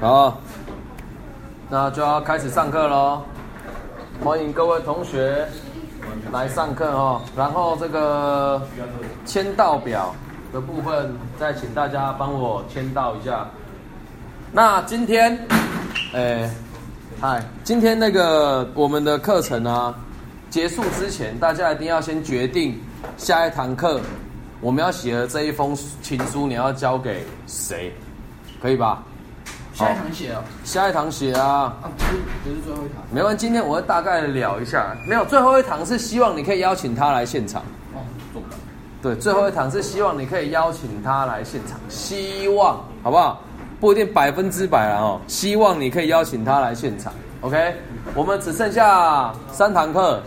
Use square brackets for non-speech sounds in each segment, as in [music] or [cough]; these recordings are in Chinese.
好，那就要开始上课喽。欢迎各位同学来上课哦。然后这个签到表的部分，再请大家帮我签到一下。那今天，哎，嗨，今天那个我们的课程啊，结束之前，大家一定要先决定下一堂课我们要写的这一封情书，你要交给谁，可以吧？下一堂写哦，下一堂写啊，啊不是不是最后一堂没关系。今天我会大概聊一下，没有最后一堂是希望你可以邀请他来现场。哦，做不到。对，最后一堂是希望你可以邀请他来现场，希望好不好？不一定百分之百啊哦，希望你可以邀请他来现场。OK，我们只剩下三堂课，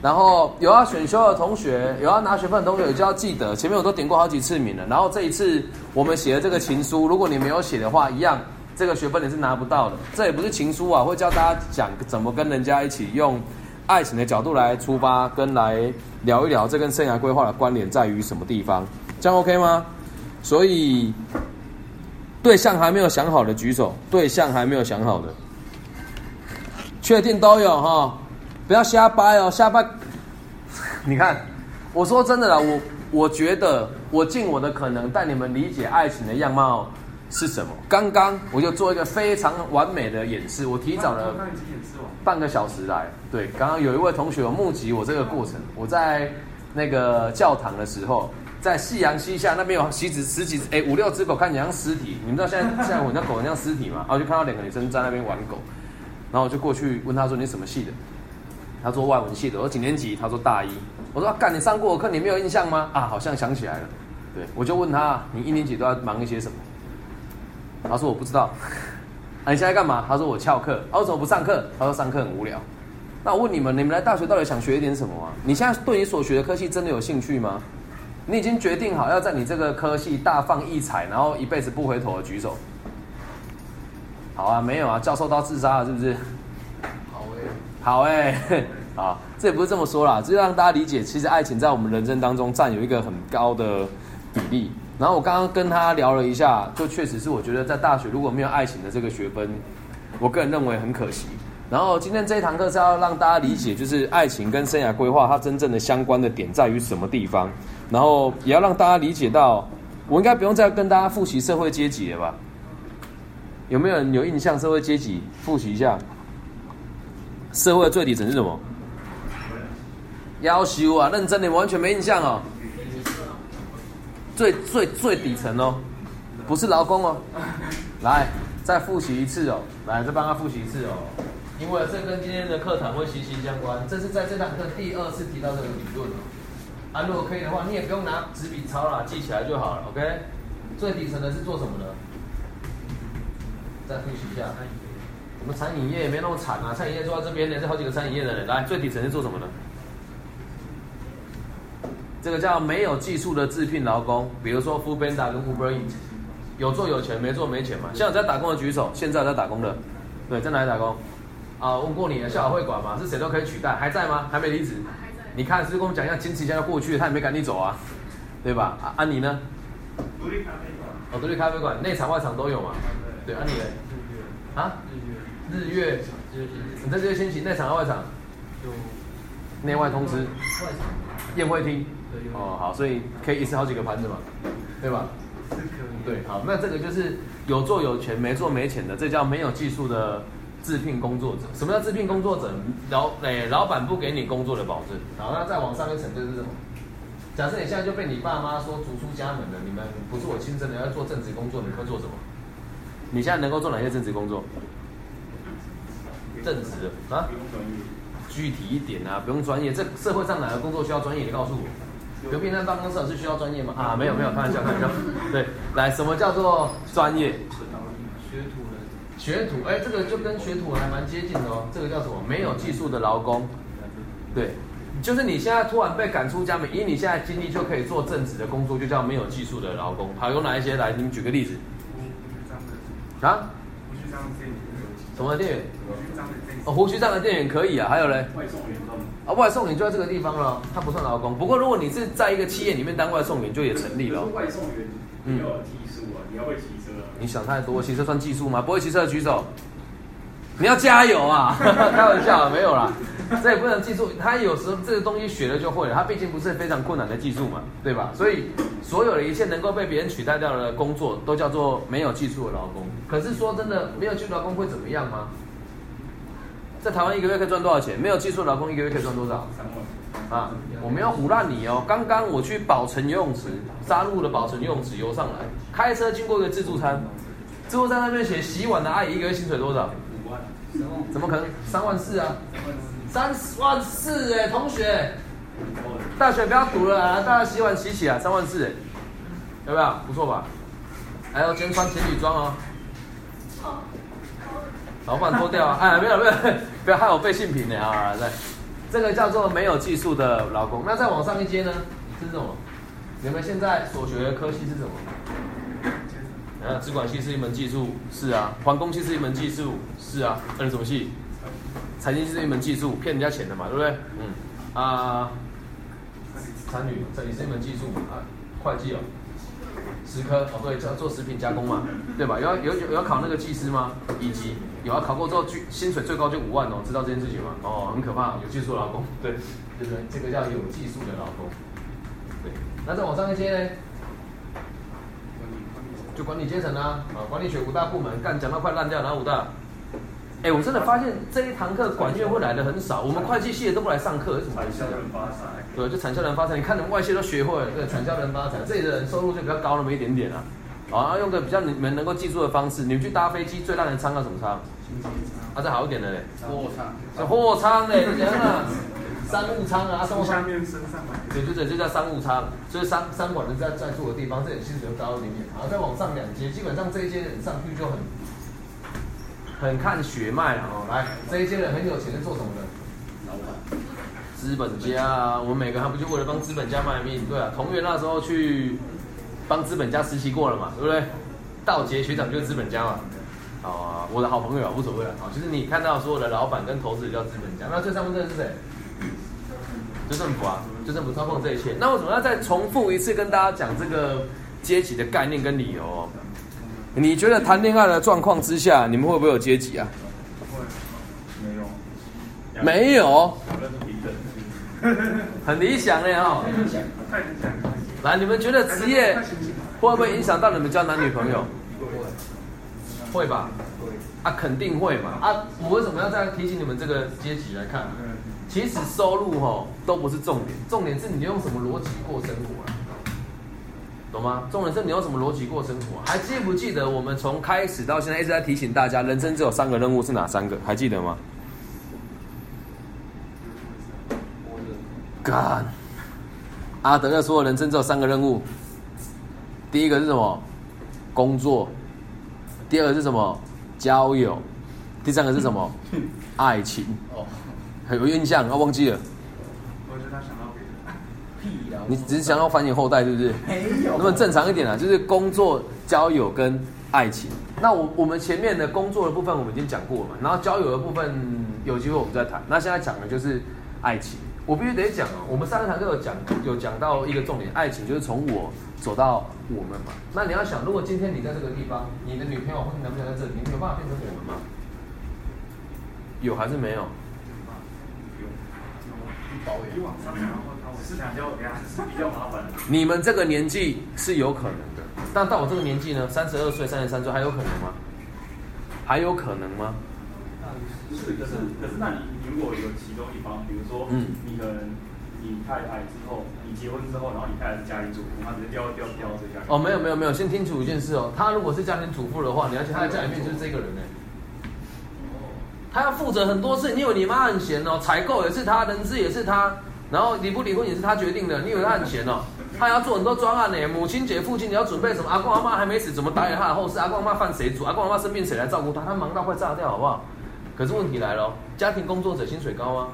然后有要选修的同学，有要拿学分的同学，就要记得前面我都点过好几次名了。然后这一次我们写的这个情书，如果你没有写的话，一样这个学分你是拿不到的。这也不是情书啊，会教大家讲怎么跟人家一起用爱情的角度来出发，跟来聊一聊这跟生涯规划的关联在于什么地方，这样 OK 吗？所以对象还没有想好的举手，对象还没有想好的，确定都有哈，不要瞎掰哦，瞎掰。[laughs] 你看，我说真的啦，我我觉得我尽我的可能带你们理解爱情的样貌是什么。刚刚我就做一个非常完美的演示，我提早了？半个小时来。对，刚刚有一位同学有目击我这个过程。我在那个教堂的时候，在夕阳西下，那边有十几十几哎五六只狗，看起来像尸体。你们知道现在 [laughs] 现在我那狗很像尸体吗？然后我就看到两个女生在那边玩狗，然后我就过去问她说你什么系的？她说外文系的。我说几年级？她说大一。我说啊干、你上过我课，你没有印象吗？啊，好像想起来了。对，我就问她你一年级都要忙一些什么？她说我不知道。啊，你现在干嘛？他说我翘课。啊，为什么不上课？他说上课很无聊。那我问你们，你们来大学到底想学一点什么啊？你现在对你所学的科系真的有兴趣吗？你已经决定好要在你这个科系大放异彩，然后一辈子不回头的举手。好啊，没有啊，教授到自杀了是不是？好诶，好哎、[laughs] 啊，这也不是这么说啦，就是让大家理解，其实爱情在我们人生当中占有一个很高的比例。然后我刚刚跟他聊了一下，就确实是我觉得在大学如果没有爱情的这个学分，我个人认为很可惜。然后今天这一堂课是要让大家理解，就是爱情跟生涯规划它真正的相关的点在于什么地方，然后也要让大家理解到，我应该不用再跟大家复习社会阶级了吧？有没有人有印象社会阶级？复习一下。社会的最底层是什么？要求啊，认真的完全没印象哦。最最最底层哦，不是劳工哦。来，再复习一次哦。来，再帮他复习一次哦。因为这跟今天的课堂会息息相关。这是在这堂课第二次提到这个理论哦。啊，如果可以的话，你也不用拿纸笔抄啦，记起来就好了。OK。最底层的是做什么的？再复习一下。我们餐饮业也没那么惨啊，餐饮业做到这边呢，是好几个餐饮业的人。来，最底层是做什么的？这个叫没有技术的自聘劳工，比如说 Food Panda 跟 Uber Eats，有做有钱，没做没钱嘛。现在有在打工的举手，现在有在打工的，对，在哪里打工？啊，问过你了校友会馆嘛，是谁都可以取代，还在吗？还没离职？你看，是不是跟我们讲一下，坚持一下就过去，他也没赶你走啊，对吧？啊，啊你呢？独立咖啡馆。哦，独立咖啡馆，内场外场都有嘛。对，啊你呢？啊？日月，你在这些先行内场外场，就内外通吃，外场宴会厅。对哦，好，所以可以一次好几个盘子嘛，对吧？是可以。对，好，那这个就是有做有钱，没做没钱的，这叫没有技术的自聘工作者。什么叫自聘工作者？老诶、老板不给你工作的保证。好，那再往上一层就是什么？假设你现在就被你爸妈说逐出家门了，你们不是我亲生的，要做正职工作，你会做什么？你现在能够做哪些正职工作？正职的啊不？用专业。具体一点啊，不用专业。这社会上哪个工作需要专业？你告诉我。有平常办公室有是需要专业吗？啊，没有没有，开玩笑开玩笑。[laughs] 对，来，什么叫做专业？学徒人，学徒，哎，这个就跟学徒还蛮接近的哦。这个叫什么？没有技术的劳工。对，就是你现在突然被赶出家门，以你现在经历就可以做正职的工作，就叫没有技术的劳工。好，有哪一些？来，你们举个例子啊？什么店员？哦，胡须章的店员可以啊。还有嘞？外送员啊，外送员就在这个地方了，他不算劳工。不过如果你是在一个企业里面当外送员，就也成立了。外送员你要有技术啊，你要会骑车啊。你想太多，骑车算技术吗？不会骑车的举手。你要加油啊！[laughs] 开玩笑，没有啦，这也不能技术。他有时候这个东西学了就会了，他毕竟不是非常困难的技术嘛，对吧？所以所有的一切能够被别人取代掉的工作，都叫做没有技术的劳工。可是说真的，没有技术劳工会怎么样吗？在台湾一个月可以赚多少钱？没有技术劳工一个月可以赚多少？三万，啊，我没有唬烂你哦。刚刚我去宝城游泳池，沙鹿的宝城游泳池游上来，开车经过一个自助餐，自助餐那边写洗碗的阿姨一个月薪水多少？五万，怎么可能？三万四啊！三万四哎，同学，大学不要读了啊，大家洗碗洗起来，三万四哎，要不要？不错吧？还要今天穿情侣装哦。老板脱掉啊！哎，没有没有，不要害我被性平的啊！对，这个叫做没有技术的劳工。那再往上一阶呢？是什么？你们现在所学的科系是什么？呃，资管系是一门技术，是啊；环工系是一门技术，是啊。那你什么系？财经系是一门技术，骗人家钱的嘛，对不对？嗯。啊，参与这也是一门技术啊，会计哦，食科哦，对，要做食品加工嘛，对吧？有要有有要考那个技师吗？以及有要考过之后，薪薪水最高就五万哦，知道这件事情吗？哦，很可怕，有技术的劳工，对，对不对？这个叫有技术的老公。对，那再往上一些呢？就管理阶层啊，啊，管理学五大部门，干讲到快烂掉，哪五大？哎，我真的发现这一堂课管院会来的很少，我们会计系的都不来上课，为什么产销人？发财，对，就产销人发财，你看你们外系都学会了，对，产销人发财，这里的人收入就比较高那么一点点啊。啊，用个比较你们能够记住的方式，你们去搭飞机最让人舱叫什么舱？经济啊，再好一点的嘞，我操！是货舱嘞，你讲啊，商务舱啊，商务舱。面升上来，对对对，就叫商务舱，所以商商管人在在住的地方，这里薪水就高一点点。然后再往上两阶，基本上这一阶人上去就很很看血脉了哦。来，这一些人很有钱，是做什么的？老板，资本家啊，我们每个人不就为了帮资本家卖命？对啊，同源那时候去帮资本家实习过了嘛，对不对？道杰学长就是资本家嘛。啊，我的好朋友啊，无所谓了啊。就是你看到所有的老板跟投资者叫资本家，那最上面这个是谁？就政府啊，就政府操控这一切。那为什么要再重复一次跟大家讲这个阶级的概念跟理由哦？你觉得谈恋爱的状况之下，你们会不会有阶级啊？没有，没有，很理想的哦。太理想了，来，你们觉得职业会不会影响到你们交男女朋友？会吧？啊，肯定会嘛。啊，我为什么要这样提醒你们这个阶级来看？其实收入哈都不是重点，重点是你用什么逻辑过生活啊，懂吗？重点是你用什么逻辑过生活。还记不记得我们从开始到现在一直在提醒大家，人生只有三个任务是哪三个？还记得吗？干，阿德勒说人生只有三个任务，第一个是什么？工作，第二个是什么？交友，第三个是什么？[laughs] 爱情。哦，有印象？啊，忘记了。我觉得他想到别的，屁啦！你只是想要繁衍后代，是不是？没有？那么正常一点啊，就是工作、交友跟爱情。那我我们前面的工作的部分我们已经讲过了嘛，然后交友的部分有机会我们再谈。那现在讲的就是爱情，我必须得讲哦。我们上个堂课有讲有讲到一个重点，爱情就是从我走到我们嘛。那你要想，如果今天你在这个地方，你的女朋友或者男朋友在这里，你有办法变成我们吗？有还是没有？包以往上是想交给他是比较麻烦的，你们这个年纪是有可能的，但到我这个年纪呢，三十二岁、三十三岁还有可能吗？还有可能吗？是，可是可是，那你如果有其中一方，比如说，嗯你可能你太太之后，你结婚之后，然后你太太是家庭主妇，她直接调调调这家。哦，没有没有没有，先听楚一件事哦。他如果是家庭主妇的话，你要去他的家里面就是这个人呢。他要负责很多事，你以为你妈很闲哦？采购也是他，人资也是他，然后离不离婚也是他决定的。你以为他很闲哦？他要做很多专案呢。母亲节、父亲节要准备什么？阿公阿妈还没死，怎么打理他的后事？阿公阿妈饭谁煮？阿公阿妈生病谁来照顾他？他忙到快炸掉，好不好？可是问题来了，家庭工作者薪水高吗？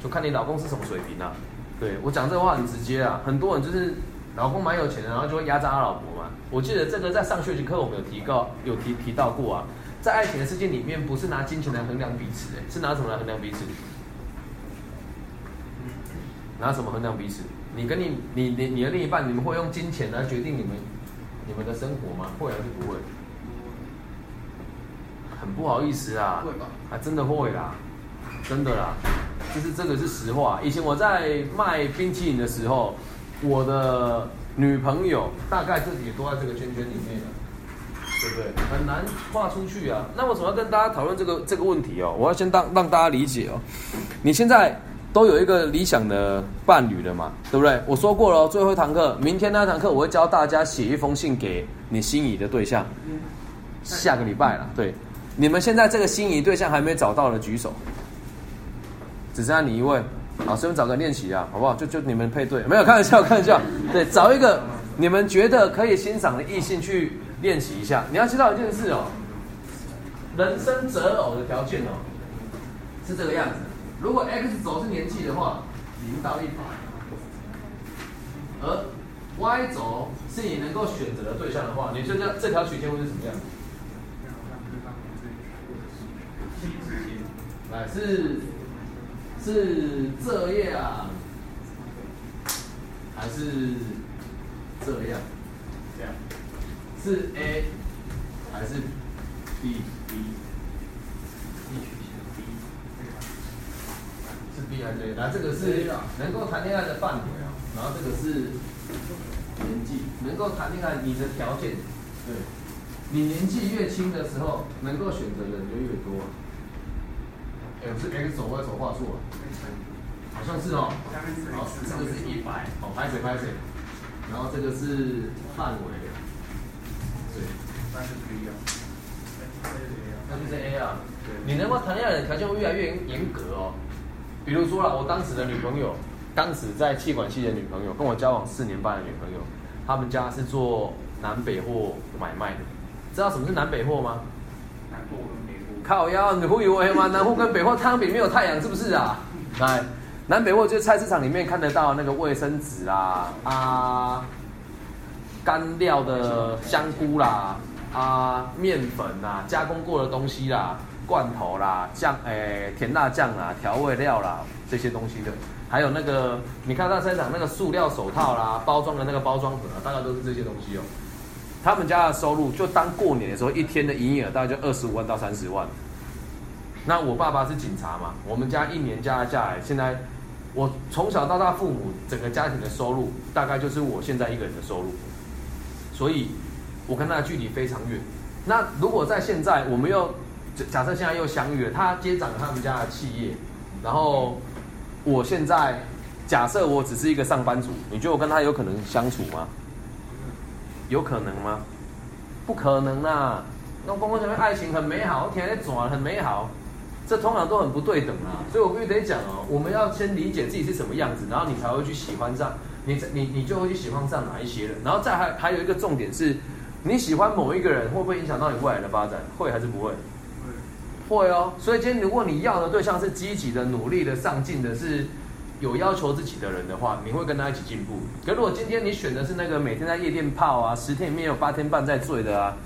就看你老公是什么水平啊。对我讲这话很直接啊，很多人就是老公蛮有钱的，然后就会压榨他老婆嘛。我记得这个在上学期课我们有提到，有提提到过啊。在爱情的世界里面，不是拿金钱来衡量彼此，哎，是拿什么来衡量彼此？拿什么衡量彼此？你跟你你你你的另一半，你们会用金钱来决定你们你们的生活吗？会还是不会？很不好意思啊，会吧？啊，真的会啦，真的啦，就是这个是实话。以前我在卖冰淇淋的时候，我的女朋友大概自己也都在这个圈圈里面了，对不对？很难画出去啊。那为什么要跟大家讨论这个这个问题哦？我要先当让大家理解哦。你现在都有一个理想的伴侣了嘛，对不对？我说过了哦，最后一堂课，明天那堂课我会教大家写一封信给你心仪的对象。下个礼拜了，对，你们现在这个心仪对象还没找到的举手，只剩下你一位，好，顺便找个练习啊，好不好？就就你们配对，没有开玩笑，开玩笑，对，找一个你们觉得可以欣赏的异性去练习一下。你要知道一件事哦，人生择偶的条件哦，是这个样子。如果 X 轴是年纪的话，零到一百，而 Y 轴是你能够选择的对象的话，你就这这条曲线会是什么样子？来是是这样，还是这样？这样是 A 还是 B 曲线 B 是 B 还是 A？来，这个是能够谈恋爱的范围啊，然后这个是年纪，能够谈恋爱你的条件，对，你年纪越轻的时候，能够选择的人就越多。哎，是 X 轴 Y 轴画错了，好像是哦。好，这个是一百，好，拍水拍水，然后这个是范围，对，那是 B 啊，那就是 A 啊。你能够谈恋爱的条件会越来越严格哦。比如说啦，我当时的女朋友，当时在气管系的女朋友，跟我交往四年半的女朋友，他们家是做南北货买卖的。知道什么是南北货吗？南货跟北货靠腰，你会以为吗？南货跟北货汤饼没有太阳，是不是啊？来，南北货就是菜市场里面看得到那个卫生纸啦，啊，干料的香菇啦，啊，面粉啦，加工过的东西啦，罐头啦，酱，诶、甜辣酱啦，调味料啦，这些东西的，还有那个你看到菜场那个塑料手套啦，包装的那个包装盒啊，大概都是这些东西哦。他们家的收入就当过年的时候，一天的营业额大概就二十五万到三十万。那我爸爸是警察嘛，我们家一年加下来，现在我从小到大父母整个家庭的收入，大概就是我现在一个人的收入，所以我跟他距离非常远。那如果在现在，我们又假假设现在又相遇了，他接掌他们家的企业，然后我现在假设我只是一个上班族，你觉得我跟他有可能相处吗？有可能吗？不可能啊！那公共前面爱情很美好，我天天转很美好，这通常都很不对等啊。所以我必须得讲哦，我们要先理解自己是什么样子，然后你才会去喜欢上你，你你就会去喜欢上哪一些人。然后再还还有一个重点是，你喜欢某一个人会不会影响到你未来的发展？会还是不会？会哦。所以今天如果你要的对象是积极的、努力的、上进的，是有要求自己的人的话，你会跟他一起进步。可如果今天你选的是那个每天在夜店泡啊，十天里面有八天半在醉的啊，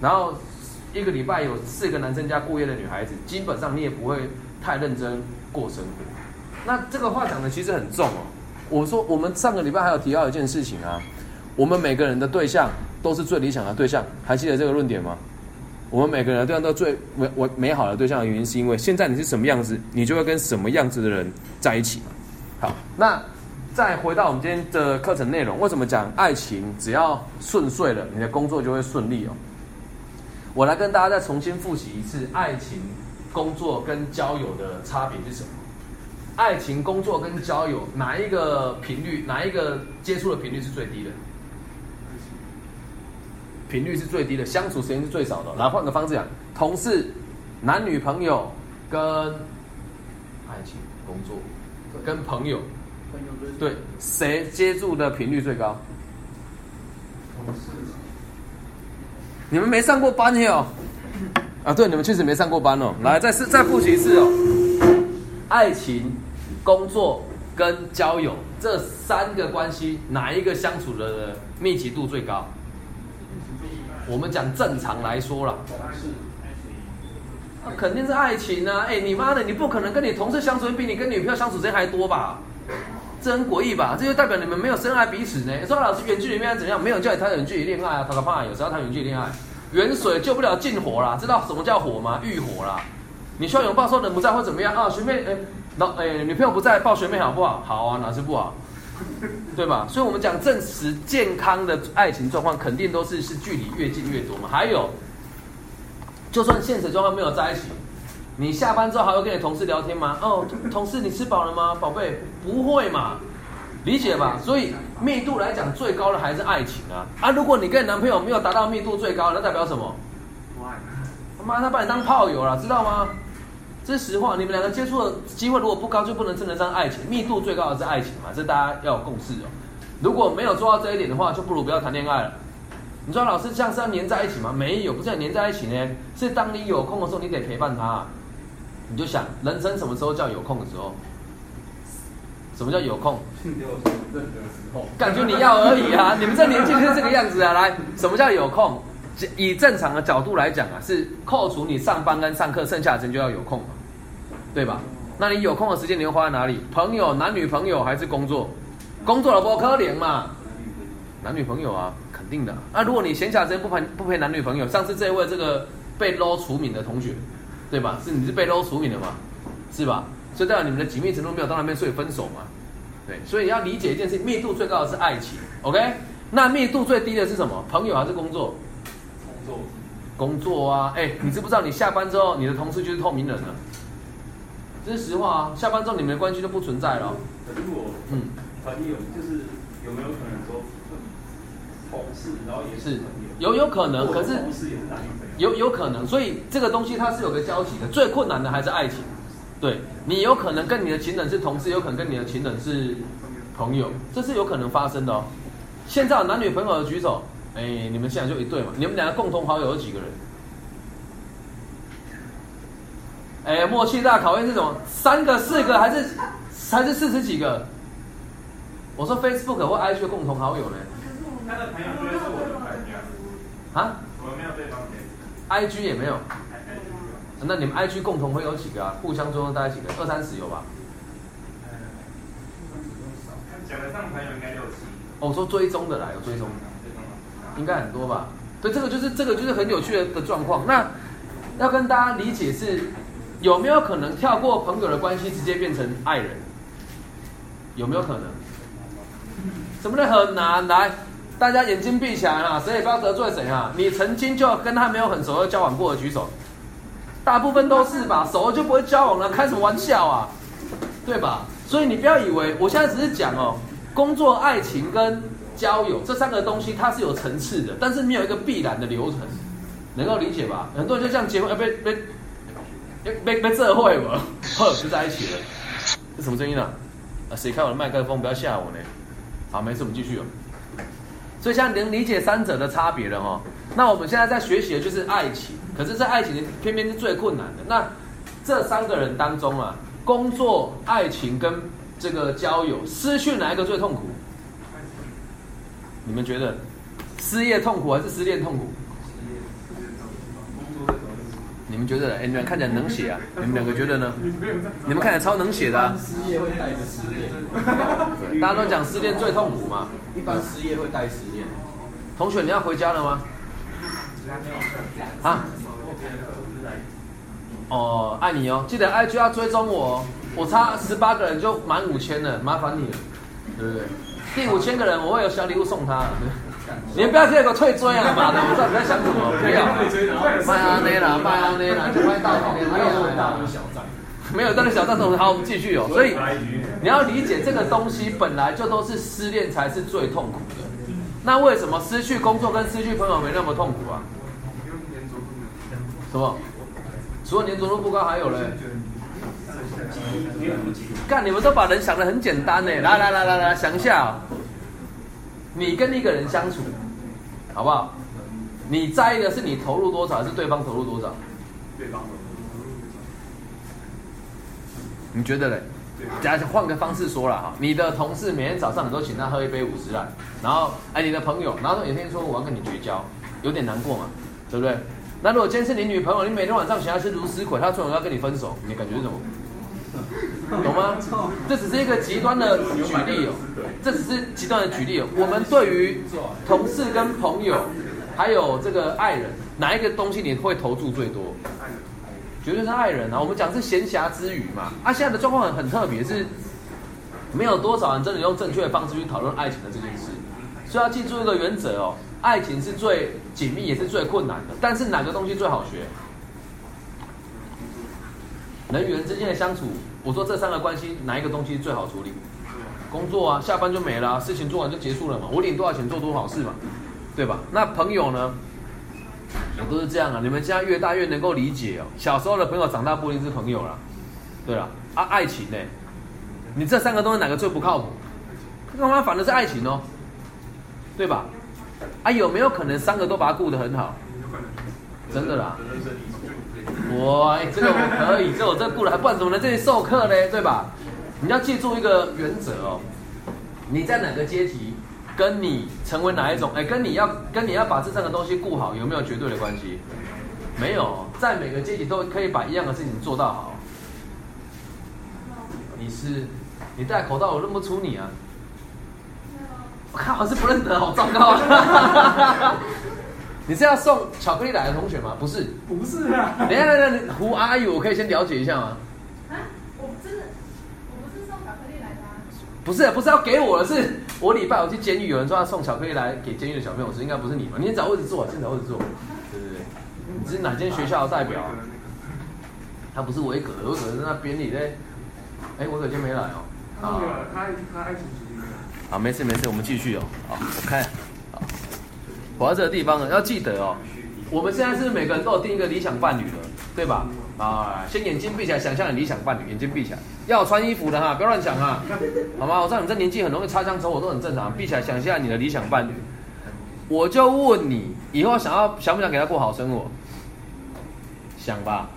然后一个礼拜有四个男生家过夜的女孩子，基本上你也不会太认真过生活。那这个话讲的其实很重哦。我说我们上个礼拜还有提到一件事情啊，我们每个人的对象都是最理想的对象，还记得这个论点吗？我们每个人的对象都最美我美好的对象的原因，是因为现在你是什么样子，你就会跟什么样子的人在一起。好，那再回到我们今天的课程内容，为什么讲爱情只要顺遂了，你的工作就会顺利哦？我来跟大家再重新复习一次，爱情、工作跟交友的差别是什么？爱情、工作跟交友哪一个频率，哪一个接触的频率是最低的？频率是最低的，相处时间是最少的。来换个方式讲，同事、男女朋友跟爱情、工作跟朋友，对，谁接触的频率最高？同事，你们没上过班哟？啊，对，你们确实没上过班哦。来，再次再复习一次哦。爱情、工作跟交友这三个关系，哪一个相处的密集度最高？我们讲正常来说啦，那肯定是爱情啊！哎，你妈的，你不可能跟你同事相处比你跟女朋友相处时间还多吧？这很诡异吧？这就代表你们没有深爱彼此呢。说老师远距离恋爱怎样？没有叫你谈远距离恋爱啊，他个怕有时候谈远距离恋爱。远水救不了近火啦，知道什么叫火吗？欲火啦。你需要拥抱说人不在会怎么样啊？学妹，哎，老哎，女朋友不在抱学妹好不好？好啊，哪是不好？[laughs] 对吧？所以我们讲证实健康的爱情状况，肯定都是是距离越近越多嘛。还有，就算现实状况没有在一起，你下班之后还会跟你同事聊天吗？哦，同事你吃饱了吗，宝贝？不会嘛？理解吧？所以密度来讲最高的还是爱情啊啊！如果你跟你男朋友没有达到密度最高，那代表什么？不爱。他妈他把你当炮友了，知道吗？这是实话，你们两个接触的机会如果不高，就不能称得上爱情。密度最高的是爱情嘛，这大家要有共识哦。如果没有做到这一点的话，就不如不要谈恋爱了。你说老师这样是要黏在一起吗？没有，不是要黏在一起呢，是当你有空的时候，你得陪伴他。你就想，人生什么时候叫有空的时候？什么叫有空？感觉你要而已啊！你们这年纪就是这个样子啊！来，什么叫有空？以正常的角度来讲啊，是扣除你上班跟上课，剩下的时间就要有空嘛，对吧？那你有空的时间你会花在哪里？朋友、男女朋友还是工作？工作了不可怜嘛？男女朋友啊，肯定的。那如果你闲暇时间不陪不陪男女朋友，上次这位这个被捞除名的同学，对吧？是你是被捞除名的嘛？是吧？所以代表你们的紧密程度没有到那边，所以分手嘛？对，所以要理解一件事，密度最高的是爱情，OK？那密度最低的是什么？朋友还是工作？工作。工作啊，哎，你知不知道你下班之后，你的同事就是透明人了？这是实话啊，下班之后你们的关系就不存在了。可是我，嗯，朋友就是有没有可能说同事，然后也是有有可能，可是同事也是男女朋友，有有可能，所以这个东西它是有个交集的。最困难的还是爱情。对你有可能跟你的情人是同事，有可能跟你的情人是朋友，这是有可能发生的哦。现在男女朋友的举手，哎，你们现在就一对嘛？你们两个共同好友有几个人？哎，默契大考验是什么？三个、四个还是还是四十几个？我说 Facebook 或 IG 共同好友呢？他的朋友就是我的朋友啊？我没有对方的，IG 也没有。那你们 IG 共同会有几个啊？互相追踪大概几个？二三十有吧？讲得上朋友应该六七。哦，说追踪的啦，有追踪的，应该很多吧？对，这个就是这个就是很有趣的的状况。那要跟大家理解是，有没有可能跳过朋友的关系直接变成爱人？有没有可能？什么的很难？来，大家眼睛闭起来啦，谁也不要得罪谁啊！你曾经就跟他没有很熟的交往过的举手。大部分都是吧，熟了就不会交往了，开什么玩笑啊，对吧？所以你不要以为我现在只是讲哦，工作、爱情跟交友这三个东西它是有层次的，但是没有一个必然的流程，能够理解吧？很多人就这样结婚，被被被被被这会嘛，呵 [laughs] 就在一起了，这什么声音啊？啊，谁开我的麦克风？不要吓我呢。好，没事，我们继续哦。所以现在能理解三者的差别了哈。那我们现在在学习的就是爱情。可是，这爱情偏偏是最困难的。那这三个人当中啊，工作、爱情跟这个交友，失去哪一个最痛苦？你们觉得，失业痛苦还是失恋痛苦？你们觉得？哎，你们看起来能写啊？你们两个觉得呢？你们看起来超能写的。失业会带着失恋。大家都讲失恋最痛苦嘛。一般失业会带失恋。同学，你要回家了吗？啊？哦，爱你哦，记得 IG 要追踪我哦，我差十八个人就满五千了，麻烦你了，对不对？第五千个人我会有小礼物送他，你们不要这个退追啊，妈的，我知道你在想什么，不要。卖阿内啦，卖阿内啦，就卖大头，没有大小账，没有大小账，好，我们继续哦。所以你要理解这个东西本来就都是失恋才是最痛苦的，那为什么失去工作跟失去朋友没那么痛苦啊？什么？除了年着度不高，还有嘞？干，你们都把人想的很简单呢。来来来来来，想一下，你跟一个人相处，好不好？你在意的是你投入多少，还是对方投入多少？对方投入。你觉得嘞？假换个方式说了哈，你的同事每天早上你都请他喝一杯五十兰，然后哎，你的朋友，然后有一天说我要跟你绝交，有点难过嘛，对不对？那如果今天是你女朋友，你每天晚上想要吃芦丝葵，她突然要跟你分手，你感觉是什么？[laughs] 懂吗？这只是一个极端的举例哦，这只是极端的举例哦。我们对于同事跟朋友，还有这个爱人，哪一个东西你会投注最多？绝对是爱人啊！我们讲是闲暇之余嘛。啊，现在的状况很很特别，是没有多少人真的用正确的方式去讨论爱情的这件事。所以要记住一个原则哦，爱情是最紧密也是最困难的，但是哪个东西最好学？人与人之间的相处，我说这三个关系哪一个东西最好处理？工作啊，下班就没了，事情做完就结束了嘛，我领多少钱做多少事嘛，对吧？那朋友呢？我都是这样啊。你们现在越大越能够理解哦。小时候的朋友，长大不一定是朋友了。对了，啊，爱情呢？你这三个东西哪个最不靠谱？他妈反的是爱情哦，对吧？啊，有没有可能三个都把它顾得很好？真的啦。哇，这个我可以，这我这顾了，还不然怎么能这里授课呢？对吧？你要记住一个原则哦，你在哪个阶级，跟你成为哪一种，哎，跟你要跟你要把这三个东西顾好，有没有绝对的关系？没有，在每个阶级都可以把一样的事情做到好。你是，你戴口罩我认不出你啊！我看好是不认得，好糟糕啊！[laughs] 你是要送巧克力来的同学吗？不是，不是啊。等一下，等一下胡阿姨，我可以先了解一下吗？啊，我真的，我不是送巧克力来的。不是，不是要给我的，是我礼拜我去监狱，有人说要送巧克力来给监狱的小朋友吃，应该不是你吧？你先找位置坐，先找位置坐。对对对，你是哪间学校的代表？他不是维格，维格在那边里嘞。哎，维格今天没来哦。啊，他他爱情主义。好，没事没事，我们继续哦。好，我看。跑到这个地方呢，要记得哦，我们现在是每个人都有定一个理想伴侣的，对吧？啊，先眼睛闭起来，想象你理想伴侣，眼睛闭起来，要穿衣服的哈，不要乱想啊，好吗？我知道你这年纪很容易擦枪走火，都很正常。闭起来，想象你的理想伴侣。我就问你，以后想要想不想给他过好生活？想吧。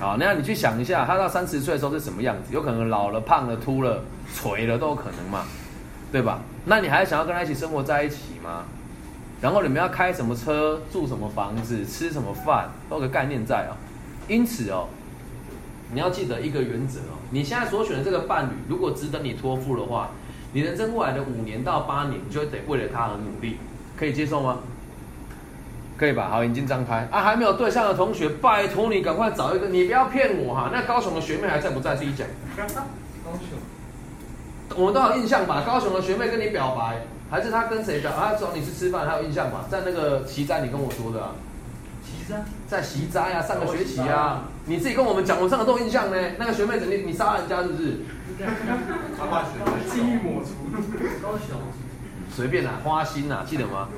好，那样你去想一下，他到三十岁的时候是什么样子？有可能老了、胖了、秃了、垂了都有可能嘛，对吧？那你还想要跟他一起生活在一起吗？然后你们要开什么车，住什么房子，吃什么饭，都有个概念在哦。因此哦，你要记得一个原则哦，你现在所选的这个伴侣，如果值得你托付的话，你人生未来的五年到八年，你就得为了他而努力，可以接受吗？可以吧？好，眼睛张开啊！还没有对象的同学，拜托你赶快找一个，你不要骗我哈。那高雄的学妹还在不在？自己讲。高雄，我们都有印象吧？高雄的学妹跟你表白。还是他跟谁表？他找你去吃饭，还有印象吧？在那个习斋，你跟我说的。习斋在习斋啊，上个学期啊，你自己跟我们讲，我上个都有印象呢。那个学妹子，你你杀人家是不是？记忆抹除。高雄。随便啦，花心呐，记得吗？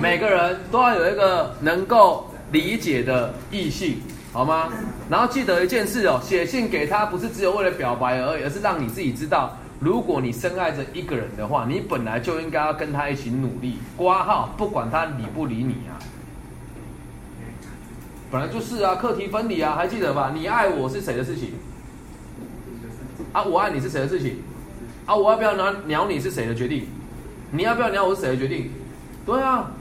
每个人都要有一个能够理解的异性，好吗？然后记得一件事哦，写信给他不是只有为了表白而已，而是让你自己知道。如果你深爱着一个人的话，你本来就应该要跟他一起努力。挂号，不管他理不理你啊，本来就是啊，课题分离啊，还记得吧？你爱我是谁的事情？啊，我爱你是谁的事情？啊，我要不要鸟鸟你是谁的决定？你要不要鸟我是谁的决定？对啊，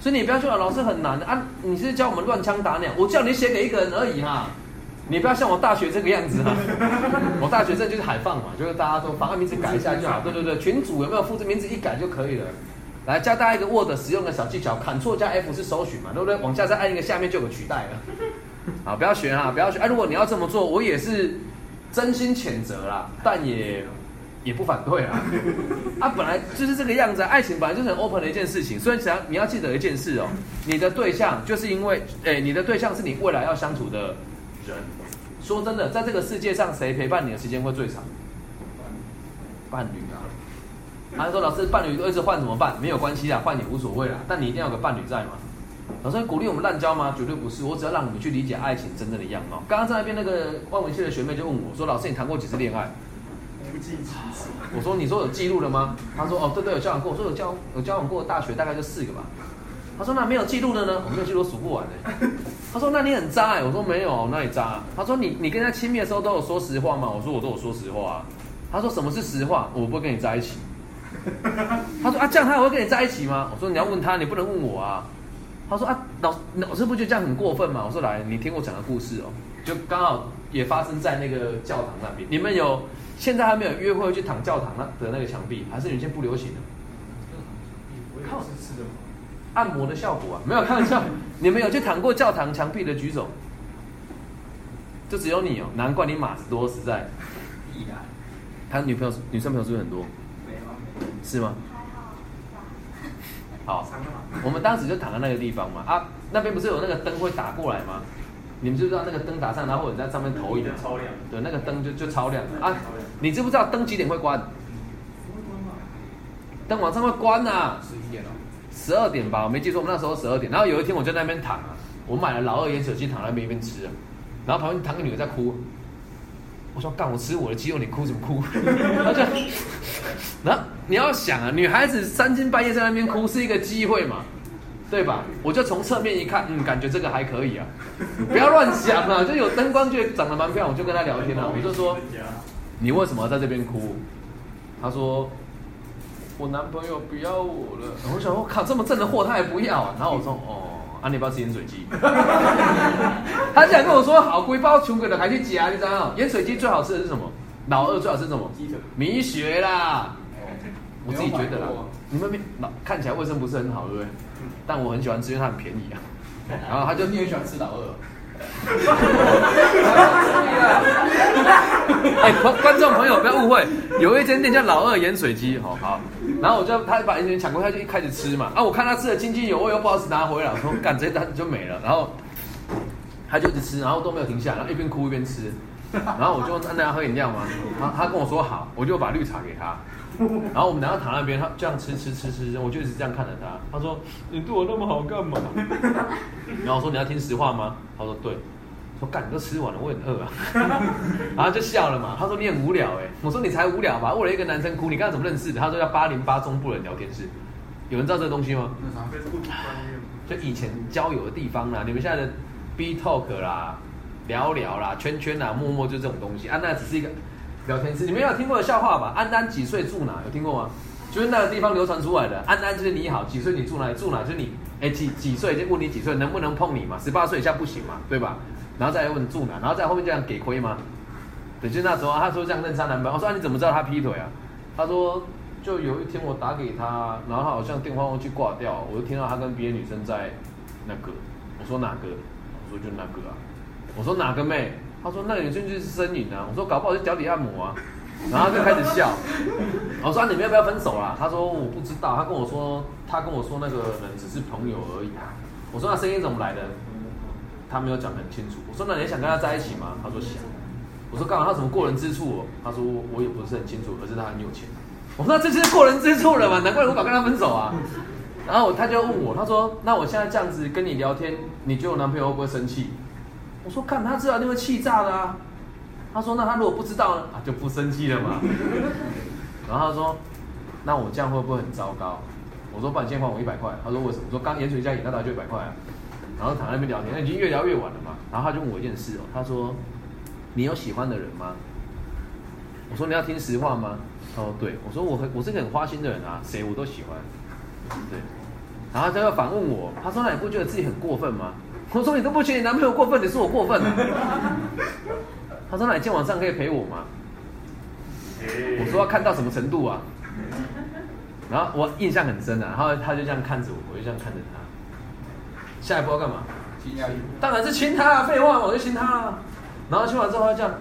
所以你不要说老师很难啊，你是教我们乱枪打鸟，我叫你写给一个人而已哈。你不要像我大学这个样子哈，[laughs] 我大学这就是海放嘛，就是大家都把名字改一下就好。对对对，群主有没有复制名字一改就可以了。来教大家一个 Word 使用的小技巧，Ctrl 加 F 是搜寻嘛，对不对？往下再按一个，下面就有取代了。好，不要学哈，不要学。哎，如果你要这么做，我也是真心谴责啦，但也也不反对啊。啊，本来就是这个样子，爱情本来就是很 open 的一件事情。所以只要你要记得一件事哦，你的对象就是因为，哎，你的对象是你未来要相处的人。说真的，在这个世界上，谁陪伴你的时间会最长？伴侣啊！他说：“老师，伴侣一直换怎么办？没有关系啊，换也无所谓啦。但你一定要有个伴侣在嘛。”老师鼓励我们滥交吗？绝对不是。我只要让你们去理解爱情真正的样貌。刚刚在那边那个万文系的学妹就问我说：“老师，你谈过几次恋爱？”不记几次。我说：“你说有记录了吗？”他说：“哦，对对，有交往过。”我说：“有交有交往过大学大概就四个吧。”他说：“那没有记录的呢？我没有记录，数不完的。[laughs] ”他说：“那你很渣哎。”我说：“没有，那你渣。”他说：“你你跟他亲密的时候都有说实话吗？”我说：“我都有说实话。”他说：“什么是实话？我不会跟你在一起。[laughs] ”他说：“啊，这样他还会跟你在一起吗？”我说：“你要问他，你不能问我啊。”他说：“啊，老老师不觉得这样很过分吗？”我说：“来，你听我讲个故事哦，就刚好也发生在那个教堂那边。你们有现在还没有约会去躺教堂那的那个墙壁，还是原先不流行的？靠，是吃的吗？按摩的效果啊，没有开玩笑。你们有去躺过教堂墙壁的举手？就只有你哦，难怪你马子多，实在。他女朋友、女生朋友是不是很多？没有。是吗？好我们当时就躺在那个地方嘛，啊，那边不是有那个灯会打过来吗？你们知不知道那个灯打上，然后或者在上面投影灯超亮对，那个灯就就超亮啊！你知不知道灯几点会关？灯晚上会关呐、十一点了。十二点吧，我没记错，我们那时候十二点。然后有一天我就在那边躺啊，我买了老二盐水鸡躺在那边一边吃啊，然后旁边躺个女的在哭，我说干我吃我的鸡肉，你哭什么哭？[laughs] 他就，然后你要想啊，女孩子三更半夜在那边哭是一个机会嘛，对吧？我就从侧面一看，嗯，感觉这个还可以啊，不要乱想啊，就有灯光觉得长得蛮漂亮，我就跟她聊天啊，我就说你为什么要在这边哭？她说。我男朋友不要我了，我想我靠，这么正的货他还不要啊！然后我说哦，啊你要不要吃盐水鸡？[laughs] 他竟然跟我说好，龟包穷鬼的还去夹，你知道吗？盐水鸡最好吃的是什么？老二最好吃什么？鸡腿。米血啦，我自己觉得啦。你们没老看起来卫生不是很好，对不对？但我很喜欢吃，因为它很便宜啊。[laughs] 然后他就你也喜欢吃老二。[laughs] 哎，观观众朋友不要误会，有一间店叫老二盐水鸡，好好。然后我就他把盐水抢过，他就一开始吃嘛。啊，我看他吃的津津有味，又不好意思拿回来，我说干这单就没了。然后他就一直吃，然后都没有停下，然后一边哭一边吃。然后我就问他那要喝饮料吗？他他跟我说好，我就把绿茶给他。[laughs] 然后我们两个躺那边，他这样吃吃吃吃，我就一直这样看着他。他说：“你对我那么好干嘛？” [laughs] 然后我说：“你要听实话吗？”他说：“对。”说干，你都吃完了，我很饿啊。[laughs] 然后就笑了嘛。他说：“你很无聊哎。”我说：“你才无聊吧？为了一个男生哭，你刚刚怎么认识的？”他说：“叫八零八中部人聊天室。”有人知道这个东西吗？就以前交友的地方啦，你们现在的 B Talk 啦、聊聊啦、圈圈啦、默默就这种东西啊，那只是一个聊天室。你们有听过的笑话吧？安安几岁住哪？有听过吗？就是那个地方流传出来的。安安就是你好，几岁你住哪里？住哪就是你，哎几几岁就问你几岁，能不能碰你嘛？十八岁以下不行嘛，对吧？然后再问住哪，然后在后面这样给亏吗？对，就那时候他说这样认识他男朋友，我说、你怎么知道他劈腿啊？他说就有一天我打给他，然后他好像电话忘记挂掉，我就听到他跟别的女生在那个，我说哪个？我说就那个啊，我说哪个妹？他说那个女生就是呻吟啊，我说搞不好是脚底按摩啊，然后就开始笑，我说、你们要不要分手啊？他说我不知道，他跟我说他跟我说那个人只是朋友而已，我说那声音怎么来的？他没有讲很清楚，我说那你想跟他在一起吗？他说想。我说干嘛？他什么过人之处、哦？他说我也不是很清楚，可是他很有钱。我说这就是过人之处了嘛？难怪我无法跟他分手啊。然后他就问我，他说那我现在这样子跟你聊天，你觉得我男朋友会不会生气？我说看他知道一定会气炸的啊。他说那他如果不知道呢？啊就不生气了嘛。[laughs] 然后他说那我这样会不会很糟糕？我说不然你先还我一百块。他说为什么？我说刚盐水加饮料大概就一百块啊。然后躺在那边聊天，那已经越聊越晚了嘛。然后他就问我一件事哦，他说：“你有喜欢的人吗？”我说：“你要听实话吗？”他说：“对。”我说：“我很我是个很花心的人啊，谁我都喜欢。”对。然后他又反问我，他说：“那你不觉得自己很过分吗？”我说：“你都不觉得你男朋友过分，你说我过分啊？”他说：“那你今天晚上可以陪我吗？”我说：“要看到什么程度啊？”然后我印象很深啊，然后他就这样看着我，我就这样看着他。下一步要干嘛？亲下去。当然是亲他啊！废话，我就亲他啊。然后亲完之后他这样，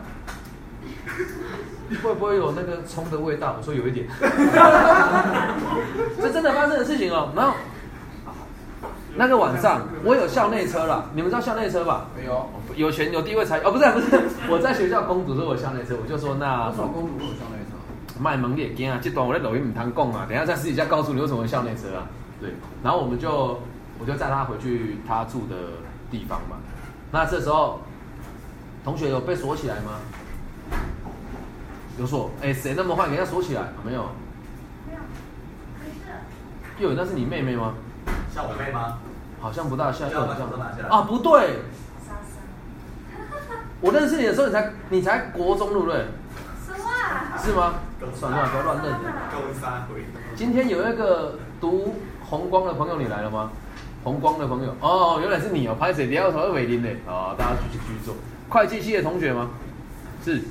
会不会有那个葱的味道？我说有一点。[laughs] 这真的发生的事情哦。然后那个晚上我有校内车了，你们知道校内车吧？没有。有钱有地位才哦，不是不是，[laughs] 我在学校攻读都有校内车，我就说那为什么公主会有校内车？卖萌也惊啊！这段我在抖音唔通讲啊，等一下在私底下告诉你为什么有校内车啊。对，然后我们就。我就载他回去他住的地方嘛。那这时候，同学有被锁起来吗？有锁。哎，谁那么坏，给他锁起来？没有。没有，没事。又有，那是你妹妹吗？像我妹吗？好像不大像，像我像。啊，不对。我认识你的时候，你才你才国中，对不对？什么啊？是吗？算了，不要乱认。够三回。今天有一个读红光的朋友，你来了吗？红光的朋友哦，原来是你哦，拍谁？你要什么伟林的啊？大家继续继续做。会计系的同学吗？是。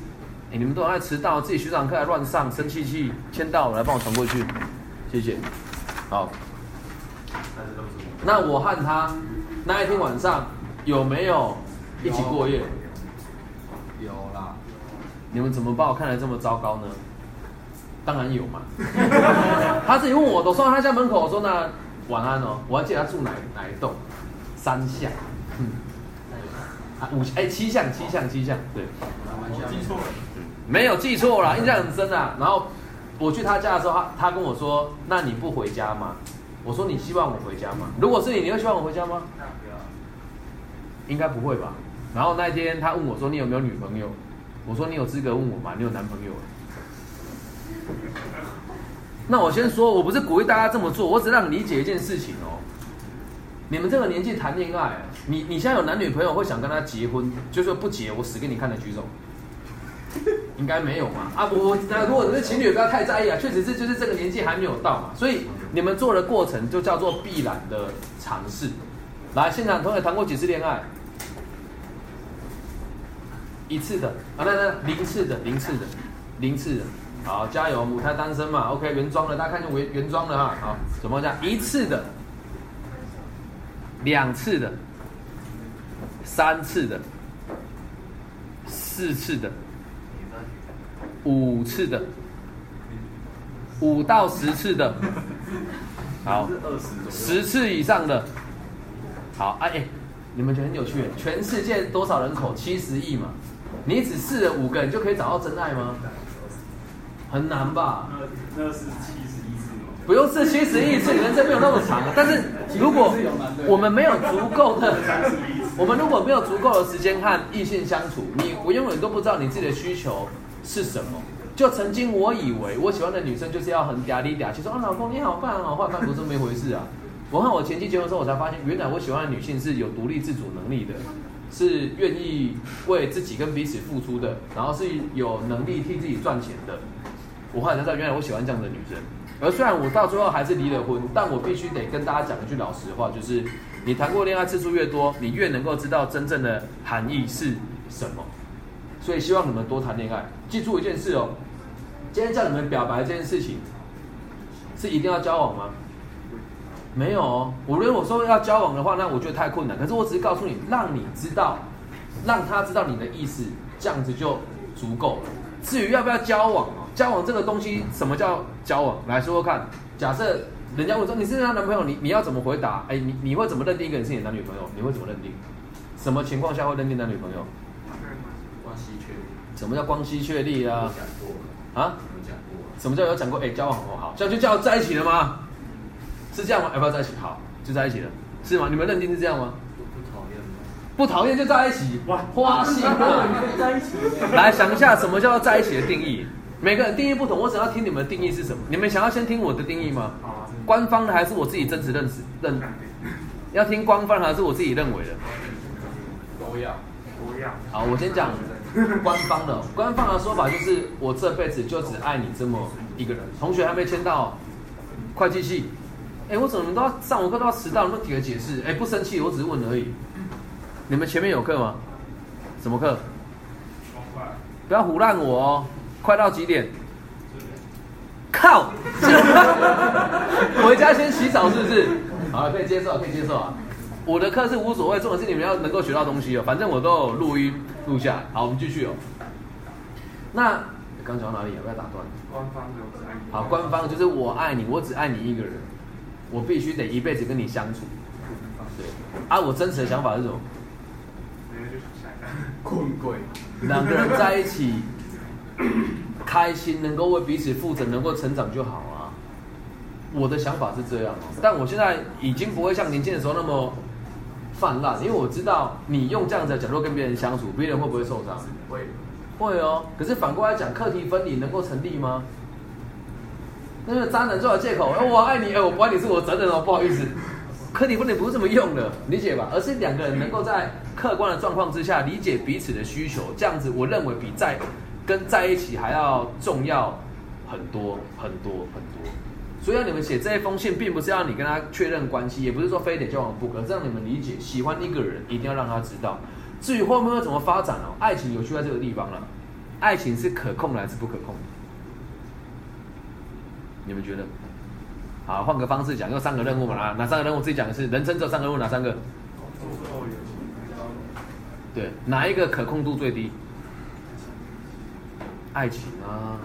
哎，你们都爱迟到，自己学长课还乱上，生气气，签到来帮我传过去，谢谢。好。那我和他那一天晚上有没有一起过夜？有啦，你们怎么把我看得这么糟糕呢？当然有嘛。[laughs] 他自己问我，我送到他家门口，我说那晚安哦。我还记得他住哪哪一栋，三巷，嗯，啊五哎七巷七巷七巷，对，记错了。没有记错啦，印象很深啊。然后我去他家的时候，他他跟我说，那你不回家吗？我说你希望我回家吗？如果是你，你会希望我回家吗？应该不会吧。然后那一天他问我说：“你有没有女朋友？”我说：“你有资格问我吗？你有男朋友？”那我先说，我不是鼓励大家这么做，我只让你理解一件事情哦。你们这个年纪谈恋爱，你你现在有男女朋友会想跟他结婚，就说不结，我死给你看的举手。[laughs] 应该没有嘛？啊，我那如果你是情侣，不要太在意啊。确实是就是这个年纪还没有到嘛，所以你们做的过程就叫做必然的尝试。来，现场同学谈过几次恋爱？一次的啊，那那零次的，零次的，零次的。好，加油，母胎单身嘛，OK，原装的，大家看见原原装的哈。好，怎么讲？一次的，两次的，三次的，四次的，五次的，五到十次的，好，十次以上的，好，哎哎，你们觉得很有趣？全世界多少人口？七十亿嘛，你只试了五个，你就可以找到真爱吗？很难吧？那那是七十亿次吗？不用试七十亿次，人生没有那么长。但是如果我们没有足够的，我们如果没有足够的时间和异性相处，你我永远都不知道你自己的需求是什么。就曾经我以为我喜欢的女生就是要很嗲里嗲气，说啊老公你好棒好棒，但不是这么一回事啊。[laughs] 我和我前妻结婚的时候，我才发现原来我喜欢的女性是有独立自主能力的，是愿意为自己跟彼此付出的，然后是有能力替自己赚钱的。我后来才知道，原来我喜欢这样的女生。而虽然我到最后还是离了婚，但我必须得跟大家讲一句老实话，就是你谈过恋爱次数越多，你越能够知道真正的含义是什么。所以希望你们多谈恋爱。记住一件事哦，今天叫你们表白这件事情，是一定要交往吗？没有哦。我如果说要交往的话，那我觉得太困难。可是我只是告诉你，让你知道，让他知道你的意思，这样子就足够了。至于要不要交往哦，交往这个东西，什么叫交往？来说说看。假设人家问说你是他男朋友，你你要怎么回答？哎，你你会怎么认定一个人是你的男女朋友？你会怎么认定？什么情况下会认定男女朋友？什么叫关系确立啊？讲过啊？有讲过。什么叫有讲过？哎，交往哦好，这样就叫在一起了吗？是这样吗？要不要在一起？好，就在一起了，是吗？你们认定是这样吗？不不讨厌吗？不讨厌就在一起，哇，花心啊！在一起。来想一下，什么叫做在一起的定义？每个人定义不同，我只要听你们的定义是什么。你们想要先听我的定义吗？官方的还是我自己真实认识认？要听官方还是我自己认为的？都要。都要。好，我先讲官方的。官方的说法就是，我这辈子就只爱你这么一个人。同学还没签到会计系，哎，我怎么都要上完课都要迟到？你不能提个解释？哎，不生气，我只是问而已。你们前面有课吗？什么课？不要胡乱我哦！快到几点？靠！[laughs] 回家先洗澡是不是？好，可以接受，可以接受啊。我的课是无所谓，重点是你们要能够学到东西哦。反正我都有录音录下来。好，我们继续哦。那刚讲到哪里？不要打断。官方的我只爱你。好，官方就是我爱你，我只爱你一个人，我必须得一辈子跟你相处。对。啊，我真实的想法是什么？困鬼。[laughs] 两个人在一起，开心，能够为彼此负责，能够成长就好啊。我的想法是这样哦，但我现在已经不会像年轻的时候那么泛滥，因为我知道你用这样子的角度跟别人相处，别人会不会受伤？会。会哦。可是反过来讲，课题分离能够成立吗？那个渣男做的借口，[laughs] 哎，我爱你，哎，我不爱你是我责任哦，不好意思。课题分离不是这么用的，理解吧？而是两个人能够在客观的状况之下理解彼此的需求，这样子我认为比在跟在一起还要重要很多很多很多。所以要你们写这一封信，并不是要你跟他确认关系，也不是说非得交往不可，是让你们理解喜欢一个人一定要让他知道。至于后面会怎么发展哦，爱情有趣在这个地方了。爱情是可控的还是不可控的？你们觉得？好，换个方式讲，用三个任务嘛，哪哪三个任务？自己讲的是。人生只有三个任务，哪三个？对，哪一个可控度最低？爱情啊，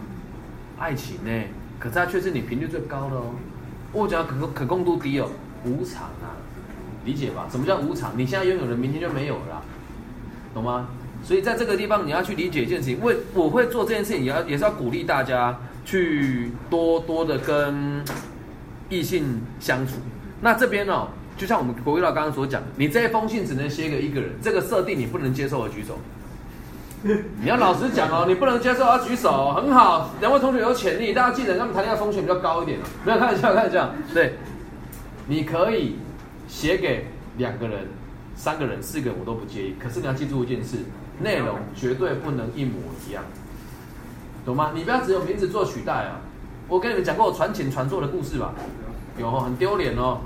爱情呢、可是它却是你频率最高的哦。我讲可可控度低哦，无常啊，理解吧？什么叫无常？你现在拥有的，明天就没有了啦，懂吗？所以在这个地方，你要去理解一件事情。为我会做这件事情，也要也是要鼓励大家去多多的跟异性相处。那这边哦，就像我们国威老刚刚所讲，你这一封信只能写给一个人，这个设定你不能接受的举手。[laughs] 你要老实讲哦，你不能接受要举手，很好，两位同学有潜力，大家记得他们谈恋爱风险比较高一点哦。没有开玩笑，开玩笑，对，你可以写给两个人、三个人、四个人，我都不介意。可是你要记住一件事，内容绝对不能一模一样，懂吗？你不要只有名字做取代啊！我跟你们讲过我传情传错的故事吧？有哦，很丢脸哦。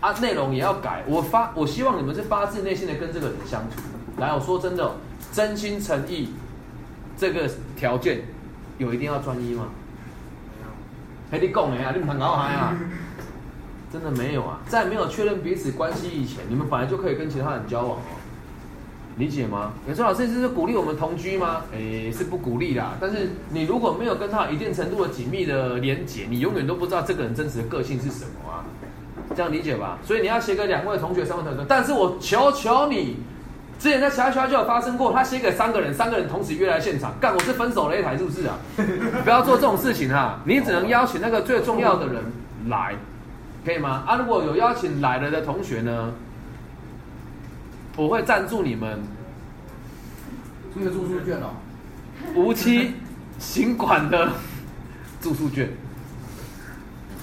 啊，内容也要改。我发，我希望你们是发自内心的跟这个人相处。来，我说真的哦、真心诚意，这个条件有一定要专一吗？嘿，你讲的啊，你们很搞嗨啊！[laughs] 真的没有啊，在没有确认彼此关系以前，你们本来就可以跟其他人交往哦。理解吗？有时候老师这是鼓励我们同居吗？诶，是不鼓励啦。但是你如果没有跟他一定程度的紧密的连结，你永远都不知道这个人真实的个性是什么啊。这样理解吧？所以你要写给两位同学、三位同学，但是我求求你，之前在其他学校就有发生过，他写给三个人，三个人同时约来现场，干我是分手擂台是不是啊？[laughs] 不要做这种事情哈，你只能邀请那个最重要的人来，可以吗？啊，如果有邀请来了的同学呢，我会赞助你们这个住宿券哦，无期行管的 [laughs] 住宿券。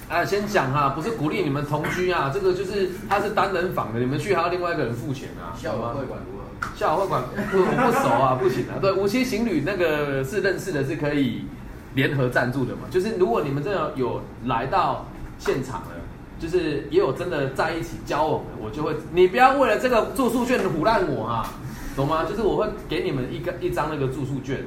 啊，先讲哈，不是鼓励你们同居啊，这个就是他是单人房的，你们去还要另外一个人付钱啊，校友懂吗会管如何？校友会馆不我不熟啊，不行啊。[laughs] 对，无期情侣那个是认识的，是可以联合赞助的嘛。就是如果你们真的有来到现场了，就是也有真的在一起交往的，我就会，你不要为了这个住宿券唬烂我啊，懂吗？就是我会给你们一个一张那个住宿券，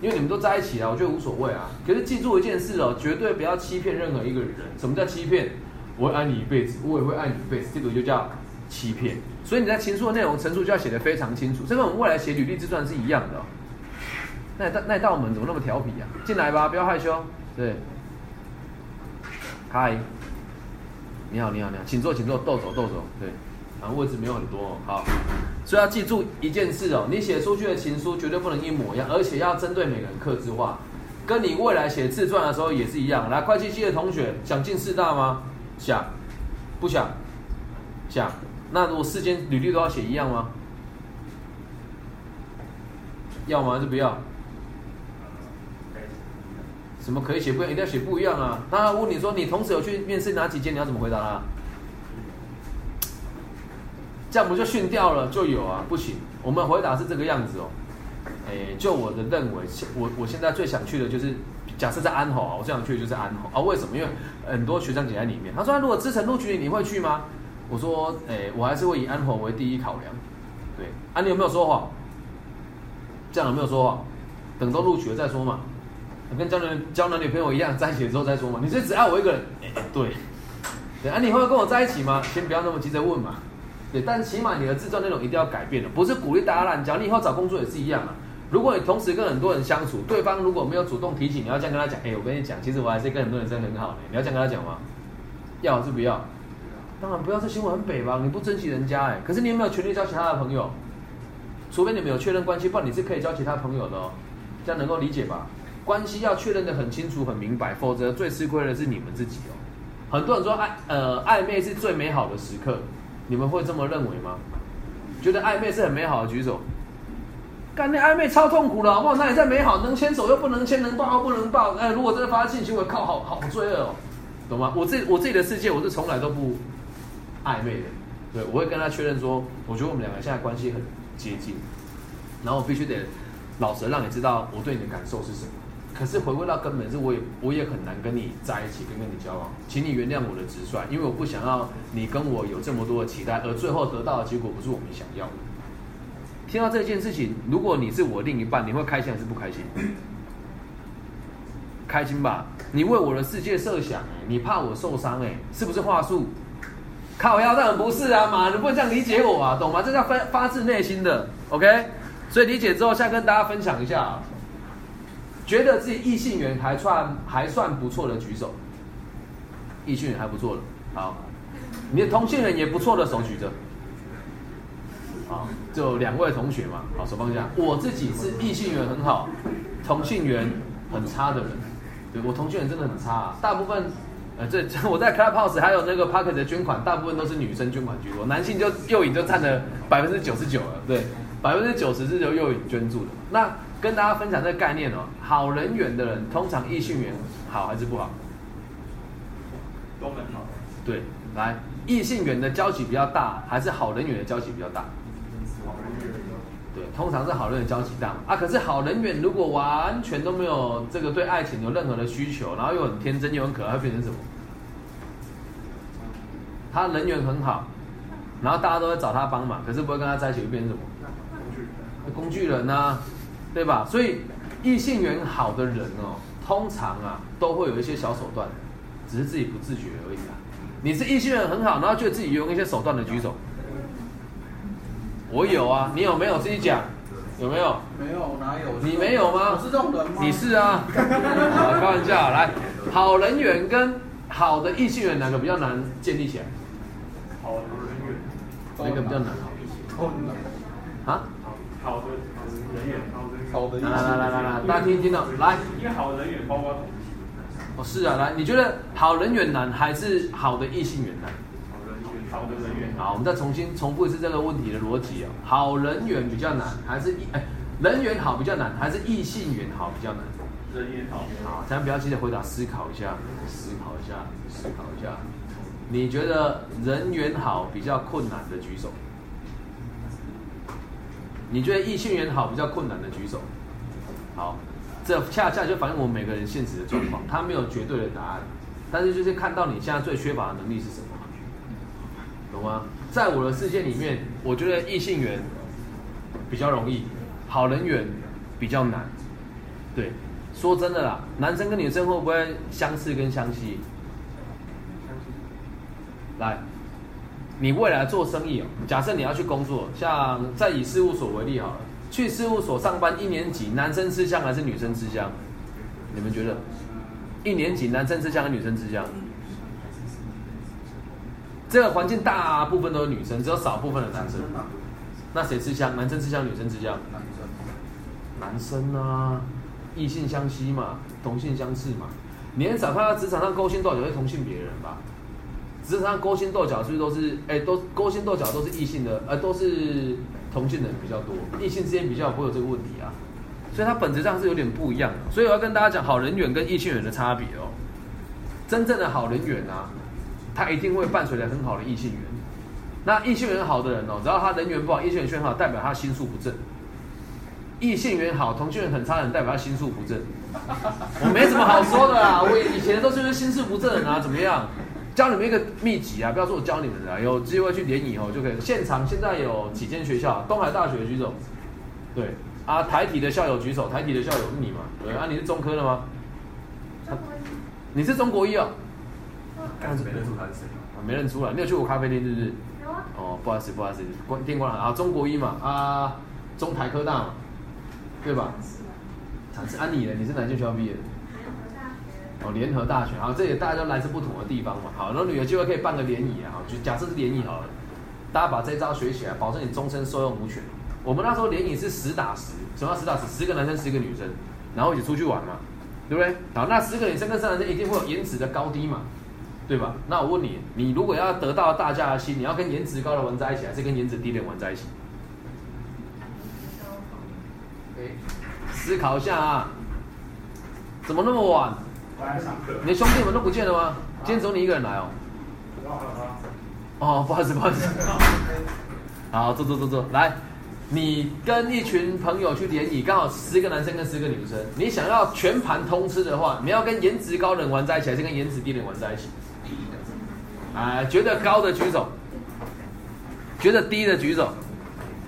因为你们都在一起啊，我觉得无所谓啊。可是记住一件事哦，绝对不要欺骗任何一个人。什么叫欺骗？我会爱你一辈子，我也会爱你一辈子，这个就叫欺骗。所以你在情书的内容陈述就要写得非常清楚，这跟我们未来写履历自传是一样的、哦。那那道门怎么那么调皮啊？进来吧，不要害羞。对，嗨，你好，你好，你好，请坐，请坐，豆走，豆走。对，然后位置没有很多、好。所以要记住一件事哦，你写出去的情书绝对不能一模一样，而且要针对每个人克制化。跟你未来写自传的时候也是一样。来，会计系的同学想进四大吗？想，不想？想。那如果四间履历都要写一样吗？要吗？还是不要？什么可以写不一样？一定要写不一样啊！那他问你说你同时有去面试哪几间，你要怎么回答他？这样不就训掉了？就有啊，不行。我们回答是这个样子哦。诶，就我的认为，我我现在最想去的就是，假设在安侯啊，我最想去的就是安侯啊。为什么？因为很多学长姐在里面。他说，如果资诚录取你，你会去吗？我说，诶，我还是会以安侯为第一考量。对，啊，你有没有说谎？这样有没有说谎？等都录取了再说嘛。跟交男交男女朋友一样，在一起的时候再说嘛。你是只爱我一个人？诶，对。对啊，你会跟我在一起吗？先不要那么急着问嘛。对，但起码你的自传内容一定要改变了，不是鼓励大家乱交。你以后找工作也是一样啊。如果你同时跟很多人相处，对方如果没有主动提起，你要这样跟他讲，哎、我跟你讲，其实我还是跟很多人真的很好的。你要这样跟他讲吗？要还是不要？当然不要，这行为很北吧？你不珍惜人家哎、可是你有没有权利交其他的朋友？除非你们有确认关系，不然你是可以交其他朋友的哦。这样能够理解吧？关系要确认的很清楚、很明白，否则最吃亏的是你们自己哦。很多人说暧呃暧昧是最美好的时刻，你们会这么认为吗？觉得暧昧是很美好的，举手。干那暧昧超痛苦的，好不好？那也在美好，能牵手又不能牵，能抱又不能抱。哎，如果真的发生性行为，靠，好好罪恶哦，懂吗？我自己我自己的世界，我是从来都不暧昧的。对，我会跟他确认说，我觉得我们两个现在关系很接近，然后我必须得老实让你知道我对你的感受是什么。可是回归到根本是，我也我也很难跟你在一起，跟跟你交往，请你原谅我的直率，因为我不想要你跟我有这么多的期待，而最后得到的结果不是我们想要的。听到这件事情，如果你是我另一半，你会开心还是不开心？开心吧？你为我的世界设想，你怕我受伤，哎，是不是话术？靠腰当然不是啊，妈，你不能这样理解我啊，懂吗？这叫发发自内心的，OK？所以理解之后，现在跟大家分享一下，觉得自己异性缘还算还算不错的举手，异性缘还不错的，好，你的同性缘也不错的手举着。好，就两位同学嘛，好，手放下。我自己是异性缘很好，同性缘很差的人。对我同性缘真的很差、啊，大部分，呃，[laughs] 这我在 Clubhouse 还有那个 Pocket 的捐款，大部分都是女生捐款居多，男性就右影就占了百分之九十九了，对，百分之九十是由右影捐助的。那跟大家分享这个概念哦，好人缘的人通常异性缘好还是不好？都很好。对，来，异性缘的交集比较大，还是好人缘的交集比较大？对，通常是好人缘交集大啊。可是好人缘如果完全都没有这个对爱情有任何的需求，然后又很天真又很可爱，会变成什么？他人缘很好，然后大家都会找他帮忙，可是不会跟他在一起，会变成什么？工具人呐、对吧？所以异性缘好的人哦，通常啊都会有一些小手段，只是自己不自觉而已啊。你是异性缘很好，然后觉得自己用一些手段的举手。我有啊，你有没有？自己讲？有没有？没有哪有？你没有吗？我是这种人吗？你是啊，好开玩笑，来，好人缘跟好的异性缘哪个比较难建立起来？好人缘，哪个比较难？啊？好的人缘，好的好的意来来来来来，大家听听到，来，因为好人缘。包括同性，哦是啊，来，你觉得好人缘。难还是好的异性缘。难？好人缘，好的人缘，好，我们再重新重复一次这个问题的逻辑哦。好人缘比较难，还是异哎人缘好比较难，还是异性缘好比较难？人缘好。好，咱不要急着回答，思考一下，思考一下，思考一下。你觉得人缘好比较困难的举手？你觉得异性缘好比较困难的举手？好，这恰恰就反映我们每个人现实的状况，它没有绝对的答案，但是就是看到你现在最缺乏的能力是什么，懂吗？在我的世界里面，我觉得异性缘比较容易，好人缘比较难。对，说真的啦，男生跟女生会不会相似跟相吸？来，你未来做生意哦，假设你要去工作，像再以事务所为例好了，去事务所上班一年级，男生吃香还是女生吃香？你们觉得？一年级男生吃香还是女生吃香？这个环境大部分都是女生，只有少部分的男生。那谁吃香？男生吃香，女生吃香？男生男生啊，异性相吸嘛，同性相斥嘛。你很少看到职场上勾心斗角会同性别人吧？职场上勾心斗角是不是都是哎、都勾心斗角都是异性的，呃都是同性的人比较多，异性之间比较不会有这个问题啊。所以它本质上是有点不一样的。所以我要跟大家讲好人缘跟异性缘的差别哦。真正的好人缘啊，他一定会伴随着很好的异性缘。那异性缘好的人哦，只要他人缘不好，异性缘好，代表他心术不正。异性缘好，同性缘很差的人，代表他心术不正。我没什么好说的啦，我以前都是因为心术不正啊，怎么样？教你们一个秘籍啊，不要说我教你们的啊，有机会去联谊哦就可以。现场现在有几间学校，东海大学举手，对啊，台体的校友举手，台体的校友是你嘛？对啊，你是中科的吗？你是中国一哦，但是没认出他是谁。啊没认出来，你有去过咖啡店是不是？有啊，哦，不好意思，不好意思，关电关了啊，中国一嘛，啊，中台科大嘛，对吧？是啊，产是啊你呢？你是哪间学校毕业的？联合大学哦，联合大学，好，这也大家都来自不同的地方嘛，好，然后你有机会可以办个联谊啊，好，就假设是联谊好了，大家把这招学起来，保证你终身受用无权。我们那时候联谊是十打十，什么叫十打十？十个男生，十个女生，然后一起出去玩嘛，对不对？好，那十个女生跟三个男生一定会有颜值的高低嘛，对吧？那我问你，你如果要得到大家的心，你要跟颜值高的玩在一起，还是跟颜值低的人玩在一起？思考一下啊，怎么那么晚？我来上课。你的兄弟们都不见了吗？今天只有你一个人来哦。哦，不好意思，不好意思。[laughs] 好，坐坐坐坐，来，你跟一群朋友去联谊，刚好十个男生跟十个女生，你想要全盘通吃的话，你要跟颜值高的人玩在一起，还是跟颜值低的人玩在一起？哎，觉得高的举手，觉得低的举手。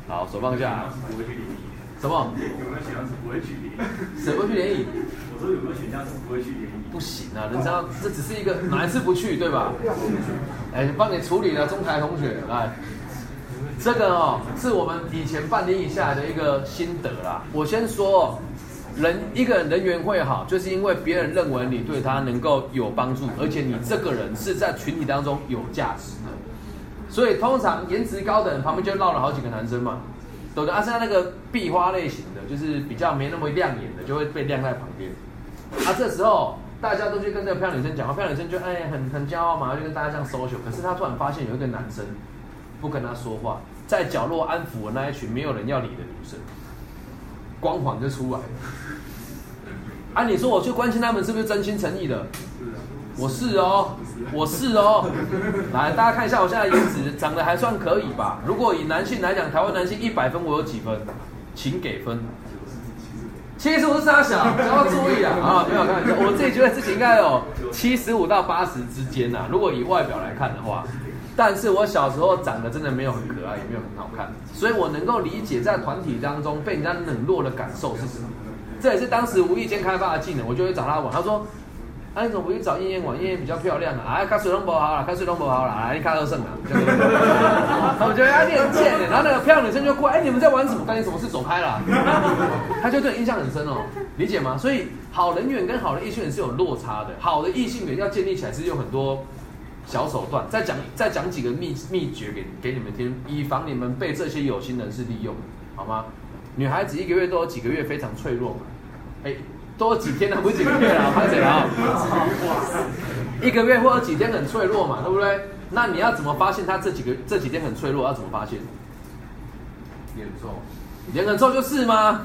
好，手放下。不会去联谊。什么？有没有选项是不会去联谊？谁不去联谊？我说有没有选项是不会去联谊？不行啊，人家这只是一个哪一次不去，对吧？[laughs] 哎，帮你处理了中台同学来，这个哦是我们以前办联谊下来的一个心得啦。我先说哦，人一个人人缘会好，就是因为别人认为你对他能够有帮助，而且你这个人是在群体当中有价值的。所以通常颜值高的人旁边就绕了好几个男生嘛，对不对？啊，像那个壁花类型的，就是比较没那么亮眼的，就会被晾在旁边。啊，这时候大家都去跟那个漂亮女生讲话，漂亮女生就哎很很骄傲嘛，就跟大家这样 social。可是她突然发现有一个男生不跟她说话，在角落安抚了那一群没有人要理的女生，光环就出来了。啊，你说我去关心他们是不是真心诚意的？我是哦，我是哦。来，大家看一下我现在颜值，长得还算可以吧？如果以男性来讲，台湾男性一百分，我有几分？请给分。七十五是大小，要注意啊！[laughs] 啊，没有开玩笑，我自己觉得自己应该有七十五到八十之间呐。如果以外表来看的话，但是我小时候长得真的没有很可爱，也没有很好看，所以我能够理解在团体当中被人家冷落的感受是什么。这也是当时无意间开发的技能，我就会找他玩。他说。啊，你怎么不去找燕燕玩？燕燕比较漂亮啊！啊，[laughs] 开水龙不好了，开水龙不好了，你开二胜啊！我觉得他很贱，然后那个漂亮女生就过，哎，你们在玩什么？干你什么事？走开了！[laughs] 他就对印象很深哦，理解吗？所以好人缘跟好的异性缘是有落差的，好的异性缘要建立起来是有很多小手段。再讲再讲几个秘秘诀给给你们听，以防你们被这些有心人士利用，好吗？女孩子一个月都有几个月非常脆弱嘛，哎。多几天了，不是几个月了，拍谁了？[laughs] 一个月或者几天很脆弱嘛，对不对？那你要怎么发现她这几个这几天很脆弱？要怎么发现？脸臭，脸很臭就是吗？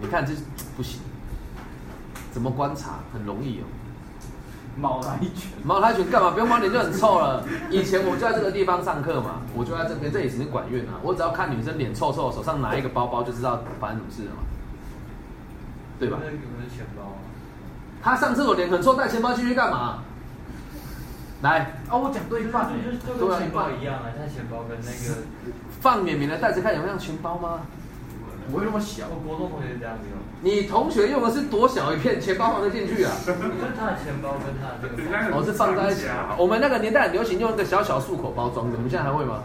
你看这不行，怎么观察？很容易哦。猫来拳，猫来拳干嘛？不用猫脸就很臭了。以前我就在这个地方上课嘛，我就在这边，这也是管院啊。我只要看女生脸臭臭，手上拿一个包包，就知道发生什么事了嘛。对吧？钱包。他上厕所脸很臭，带钱包进去干嘛？来，哦，我讲对半，就跟钱包一样啊，他钱包跟那个放绵绵的袋子，看有没有像钱包吗？不会那么小。我国中同学这样子用。你同学用的是多小一片，钱包放得进去啊？就是他的钱包跟他的这个，哦，是放在一起。我们那个年代很流行用一个小小漱口包装的，你们现在还会吗？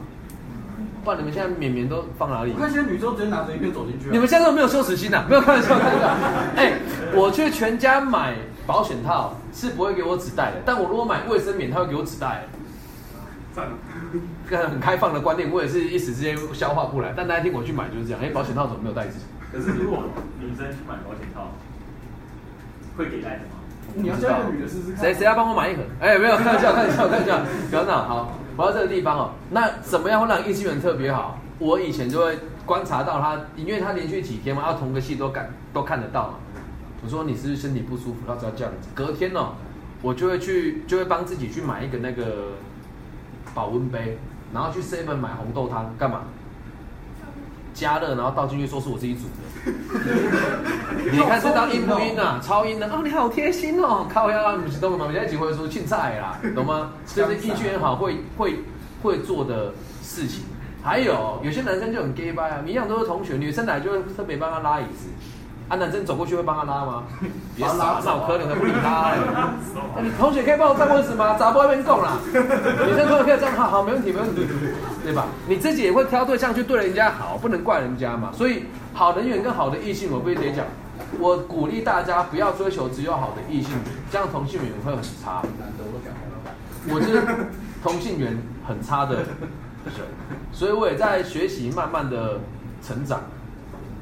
不然你们现在绵绵都放哪里？我看现在女生直接拿着一片走进去。你们现在都没有羞耻心呐？没有开玩笑，开玩笑。[laughs] 哎，我去全家买保险套是不会给我纸袋的，但我如果买卫生棉，他会给我纸袋。赞。个很开放的观念，我也是一时之间消化不来。但那一天我去买就是这样，哎，保险套怎么没有袋子？可是如果女生去买保险套，会给袋子吗？你要叫一个女的试试看。谁谁要帮我买一盒？哎，没有，开玩笑，开玩笑，开玩笑，不要闹，好。回到这个地方哦，那怎么样会让异性缘特别好？我以前就会观察到他，因为他连续几天嘛，要同个戏都看都看得到嘛。我说你是不是身体不舒服？他只要这样子，隔天哦，我就会去，就会帮自己去买一个那个保温杯，然后去 seven 买红豆汤，干嘛？加热，然后倒进去，说是我自己煮的。[laughs] 你看这张阴不阴啊？超阴的哦！你好贴心哦，靠呀！你是懂吗？现在几回说青菜啦，[laughs] 懂吗？这是意趣好，会会会做的事情。还有有些男生就很 gay 吧，一样都是同学，女生来就会特别帮他拉椅子。啊，男生走过去会帮他拉吗？[laughs] 别傻，那我可能会不理他。[laughs] 你同学可以帮我占位置吗？咋不外面供啦？女生同学可以这样，好好，没问题，没问题，对吧？你自己也会挑对象去对人家好，不能怪人家嘛。所以好人缘跟好的异性，我必须得讲，我鼓励大家不要追求只有好的异性缘，这样同性缘会很差。我是同性缘很差的人，所以我也在学习，慢慢的成长。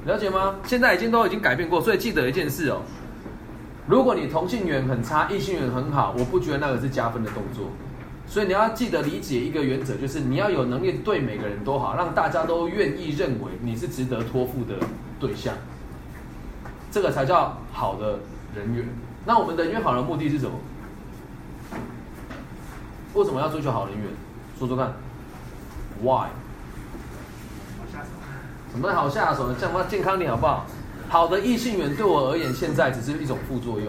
了解吗？现在已经都已经改变过，所以记得一件事哦。如果你同性缘很差，异性缘很好，我不觉得那个是加分的动作。所以你要记得理解一个原则，就是你要有能力对每个人都好，让大家都愿意认为你是值得托付的对象，这个才叫好的人缘。那我们人缘好的目的是什么？为什么要追求好人缘？说说看，Why？什么好下手呢？这样嘛健康点好不好？好的异性缘对我而言，现在只是一种副作用。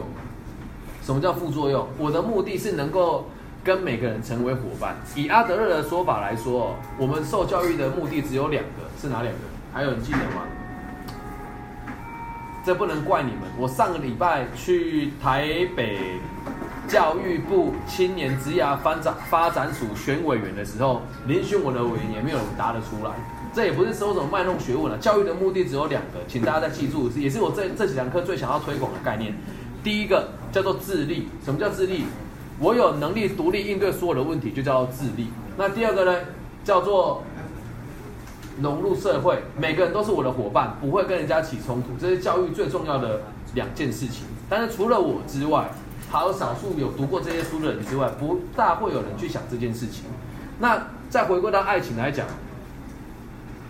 什么叫副作用？我的目的是能够跟每个人成为伙伴。以阿德勒的说法来说，我们受教育的目的只有两个，是哪两个？还有你记得吗？这不能怪你们。我上个礼拜去台北教育部青年职涯发展发展署选委员的时候，遴选我的委员也没有人答得出来。这也不是说什么卖弄学问了，教育的目的只有两个，请大家再记住，也是我这这几堂课最想要推广的概念。第一个叫做自立，什么叫自立？我有能力独立应对所有的问题，就叫做自立。那第二个呢，叫做融入社会，每个人都是我的伙伴，不会跟人家起冲突，这是教育最重要的两件事情。但是除了我之外，还有少数有读过这些书的人之外，不大会有人去想这件事情。那再回归到爱情来讲，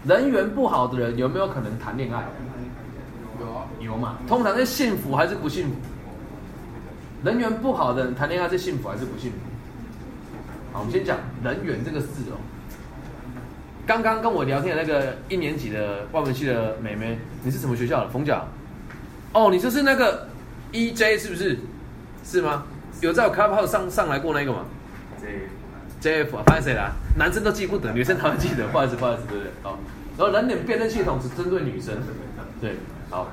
人缘不好的人有没有可能谈恋爱？有啊，有嘛？通常是幸福还是不幸福？人缘不好的人谈恋爱是幸福还是不幸福？好，我们先讲人缘这个字哦。刚刚跟我聊天的那个一年级的外文系的妹妹，你是什么学校的？冯甲。哦，你就是那个 EJ 是不是？是吗？有在我 Clubhouse 上上来过那个吗这？JF 啊，发现谁啦？男生都记不得，女生才会记得。不好意思，不好意思，对不对？好。然后人脸辨认系统只针对女生，对，好。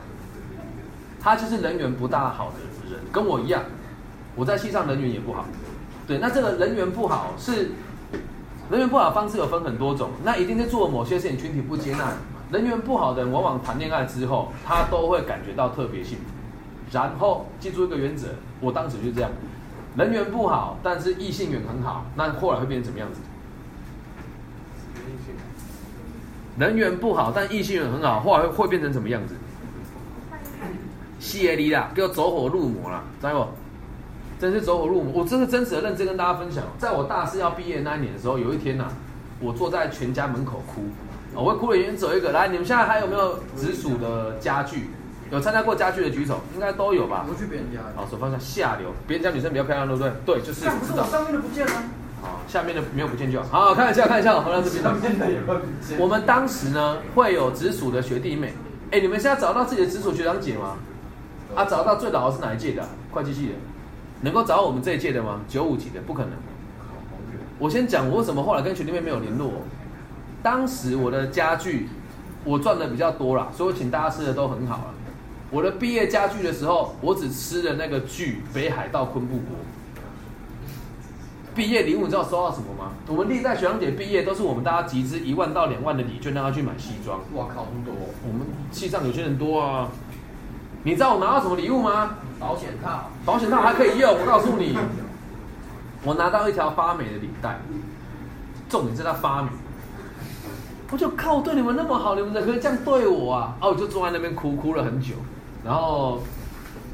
他就是人缘不大好的人，跟我一样，我在戏上人缘也不好。对，那这个人缘不好是人缘不好的方式有分很多种，那一定是做某些事情群体不接纳。人缘不好的人，往往谈恋爱之后，他都会感觉到特别幸福。然后记住一个原则，我当时就这样，人缘不好，但是异性缘很好，那后来会变成什么样子？人缘不好，但异性缘很好，后来会会变成什么样子？谢利啦，给我走火入魔啦，知道不？真是走火入魔！我真是真实的认真跟大家分享，在我大四要毕业那一年的时候，有一天呐、我坐在全家门口哭，我会哭的原因只有一个，来，你们现在还有没有直属的家具？有参加过家具的举手，应该都有吧？我去别人家，好，手放下，下流，别人家女生比较漂亮，对不对？对，就是干，知道。可是我上面的不见了，好，下面的没有不见就好。好，看一下，看一下，回到这边我们当时呢会有直属的学弟妹，哎，你们现在找到自己的直属学长姐吗？啊，找到最老的是哪一届的啊、会计系的，能够找到我们这一届的吗？九五级的不可能。我先讲我为什么后来跟学弟妹没有联络。当时我的家具我赚的比较多啦，所以我请大家吃的都很好了。我的毕业家具的时候，我只吃了那个具北海道昆布锅。毕业礼物你知道收到什么吗？我们历代学长姐毕业都是我们大家集资一万到两万的礼券让他去买西装。哇靠，那么多我们系上有些人多啊。你知道我拿到什么礼物吗？保险套，保险套还可以用，我告诉你，我拿到一条发霉的领带，重点是它发霉。我就靠，对你们那么好，你们怎么可以这样对我啊？啊，我就坐在那边哭，哭了很久。然后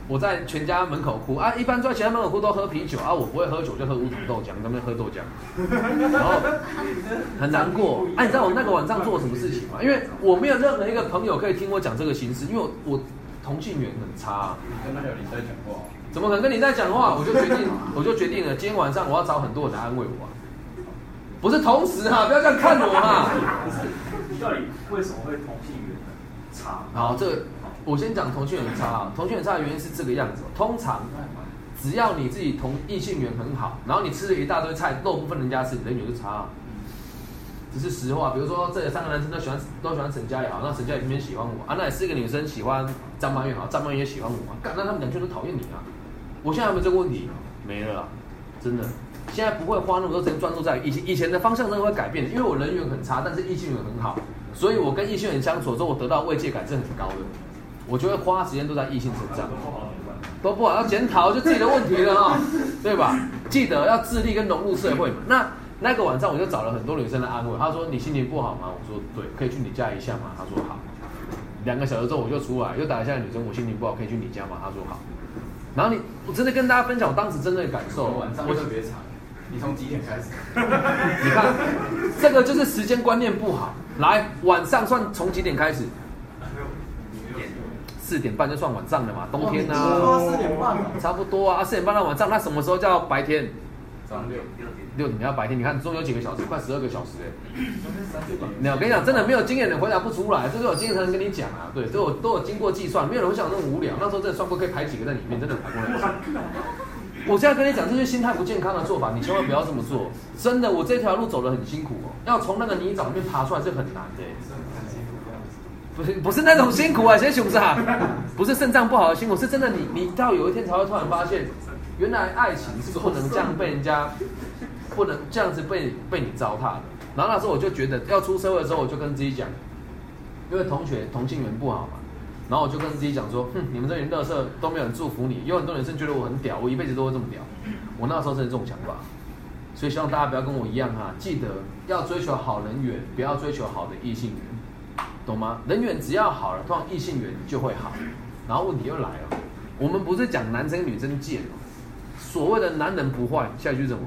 我在全家门口哭啊，一般在全家门口哭都喝啤酒啊，我不会喝酒，就喝乌龙豆浆，他们喝豆浆，[laughs] 然后很难过。哎、你知道我那个晚上做了什么事情吗？因为我没有任何一个朋友可以听我讲这个形式，因为我我同性缘很差啊、跟那有你在讲话，怎么可能跟你在讲话？我就决定，[laughs] 我就决定了，今天晚上我要找很多人来安慰我、啊，不是同时哈、不要这样看我哈、你 [laughs] 到底为什么会同性缘差？好，这个我先讲同性缘差啊。同性缘差的原因是这个样子哦、通常只要你自己同异性缘很好，然后你吃了一大堆菜，肉不分人家吃，人缘就差、啊。只是实话，比如说这三个男生都喜欢都喜欢沈佳宜好，那沈佳宜偏偏喜欢我啊，那也四个女生喜欢张曼玉好，张曼玉也喜欢我啊，干那他们两圈都讨厌你啊。我现在有没有这个问题？没了啦，真的。现在不会花那么多时间专注在以前以前的方向真的会改变的，因为我人缘很差，但是异性缘很好，所以我跟异性缘相处之后，我得到慰藉感是很高的。我就会花时间都在异性身上，都不好要检讨就自己的问题了哈、[laughs] 对吧？记得要自立跟融入社会嘛。那那个晚上我就找了很多女生来安慰，她说你心情不好吗？我说对，可以去你家一下吗？她说好。两个小时之后我就出来，又打一下女生，我心情不好，可以去你家吗？她说好。然后你，我真的跟大家分享我当时真正的感受。晚上我特别长，你从几点开始？[laughs] 你看，这个就是时间观念不好。来，晚上算从几点开始？四点半就算晚上了嘛，冬天呢、哇四点半啊差不多啊，四点半到晚上，那什么时候叫白天？早上六，六点要白天，你看中有几个小时，快十二个小时哎。没有，我跟你讲，真的没有经验的回答不出来，这是有经验才能跟你讲啊。对，都有都有经过计算，没有人会想那么无聊。那时候真的算过可以排几个在里面，真的排过来。[laughs] 我现在跟你讲，这是心态不健康的做法，你千万不要这么做。真的，我这条路走得很辛苦哦，要从那个泥沼里面爬出来是很难的。不是不是那种辛苦啊，先熊啥？不是肾脏不好的辛苦，是真的你你到有一天才会突然发现，原来爱情是不能这样被人家，不能这样子被被你糟蹋的。然后那时候我就觉得要出社会的时候，我就跟自己讲，因为同学同性缘不好嘛，然后我就跟自己讲说，哼，你们这群乐色都没有人祝福你，有很多女生觉得我很屌，我一辈子都会这么屌。我那时候真的这种想法，所以希望大家不要跟我一样哈，记得要追求好人缘，不要追求好的异性缘，懂吗？人缘只要好了，通常异性缘就会好。然后问题又来了，我们不是讲男生女生贱哦，所谓的男人不坏，下一句是什么？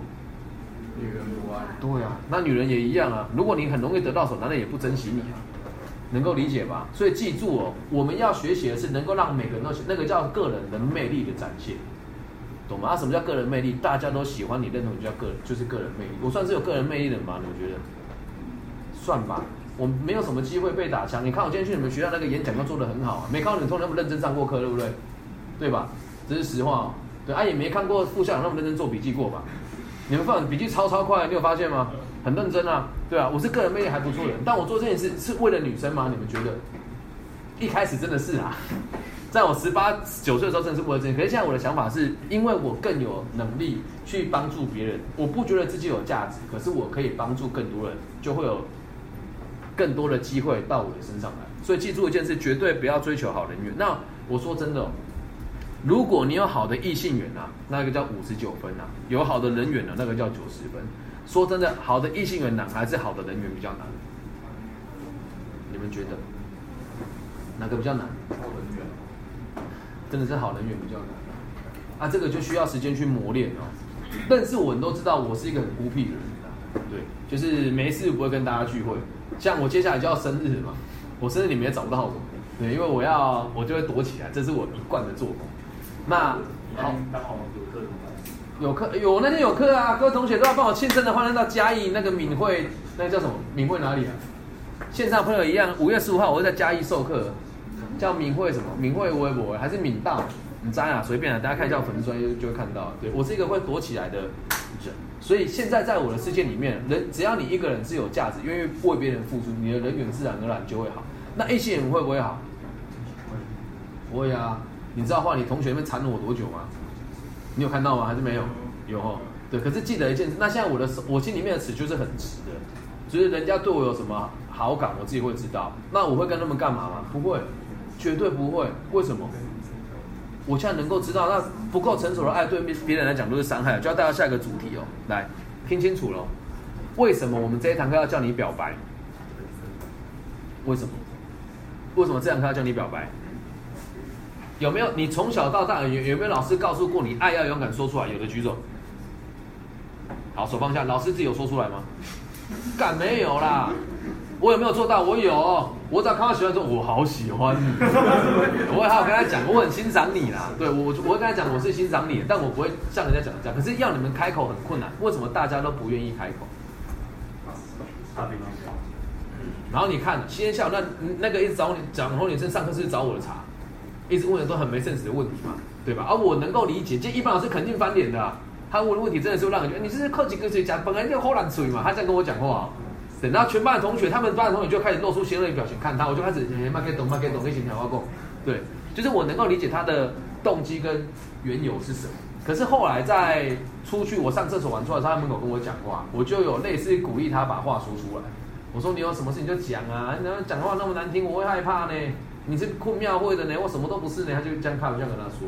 女人不爱。对啊，那女人也一样啊。如果你很容易得到手，男人也不珍惜你啊，能够理解吧？所以记住哦，我们要学习的是能够让每个人都那个叫个人的魅力的展现，懂吗？啊，什么叫个人魅力？大家都喜欢你，认同你叫个人，就是个人魅力。我算是有个人魅力的吗？你们觉得？算吧，我没有什么机会被打枪。你看我今天去你们学校那个演讲都做得很好啊，没看到你通那么认真上过课，对不对？对吧？这是实话哦。对啊，也没看过副校长那么认真做笔记过吧？你们放笔记超超快，你有发现吗？很认真啊，对啊，我是个人魅力还不错的人，但我做这件事是为了女生吗？你们觉得？一开始真的是啊，[laughs] 在我十八九岁的时候真的是为了这，可是现在我的想法是因为我更有能力去帮助别人，我不觉得自己有价值，可是我可以帮助更多人，就会有更多的机会到我的身上来。所以记住一件事，绝对不要追求好人缘。那我说真的。如果你有好的异性缘啊，那个叫五十九分啊；有好的人缘呢，那个叫九十分。说真的，好的异性缘难还是好的人缘比较难？你们觉得哪个比较难？好人缘。真的是好人缘比较难啊！这个就需要时间去磨练哦。但是我，们都知道我是一个很孤僻的人啊。对，就是没事不会跟大家聚会。像我接下来就要生日嘛，我生日你们也找不到我。对，因为我要我就会躲起来，这是我一贯的作风。那好，刚好有课？有课有那天有课啊，各位同学都要帮我庆生的话，那到嘉义那个敏慧，那个叫什么？敏慧哪里啊？线上朋友一样，五月十五号我会在嘉义授课，叫敏慧什么？敏慧微博还是敏道？你摘啊，随便啊，大家看一下粉丝专业就会看到。对我是一个会躲起来的人，所以现在在我的世界里面，人只要你一个人是有价值，愿意为别人付出，你的人缘自然而然就会好。那异性缘会不会好？不会啊。你知道话你同学们缠了我多久吗？你有看到吗？还是没有？有哦。对，可是记得一件事，那现在我的我心里面的尺就是很直的，就是人家对我有什么好感，我自己会知道。那我会跟他们干嘛吗？不会，绝对不会。为什么？我现在能够知道，那不够成熟的爱对别人来讲都是伤害。就要带到下一个主题哦，来听清楚了，为什么我们这一堂课要叫你表白？为什么？为什么这堂课要叫你表白？有没有你从小到大有有没有老师告诉过你爱要勇敢说出来？有的举手。好，手放下。老师自己有说出来吗？敢没有啦。我有没有做到？我有。我只要看到喜欢说，我好喜欢你。[laughs] 我会好好跟他讲，我很欣赏你啦。对我，我会跟他讲，我是欣赏你，但我不会像人家讲的这样。可是要你们开口很困难，为什么大家都不愿意开口？然后你看，今天下午那那个一直找你讲红女生上课是找我的茬。一直问的都很没 sense 的问题嘛，对吧？而我能够理解，这一般老师肯定翻脸的、啊。他问的问题真的是让人觉得你这是扣几个嘴讲，本来就好难嘴嘛。他这样跟我讲话、等到全班的同学，他们班的同学就开始露出邪恶的表情看他，我就开始哎，慢给懂，慢给懂，一起讲话过。对，就是我能够理解他的动机跟缘由是什么。可是后来在出去，我上厕所完出来，他在门口跟我讲话，我就有类似鼓励他把话说出来。我说你有什么事你就讲啊，你讲话那么难听，我会害怕呢。你是困庙会的呢，我什么都不是呢。他就这样开玩笑跟他说，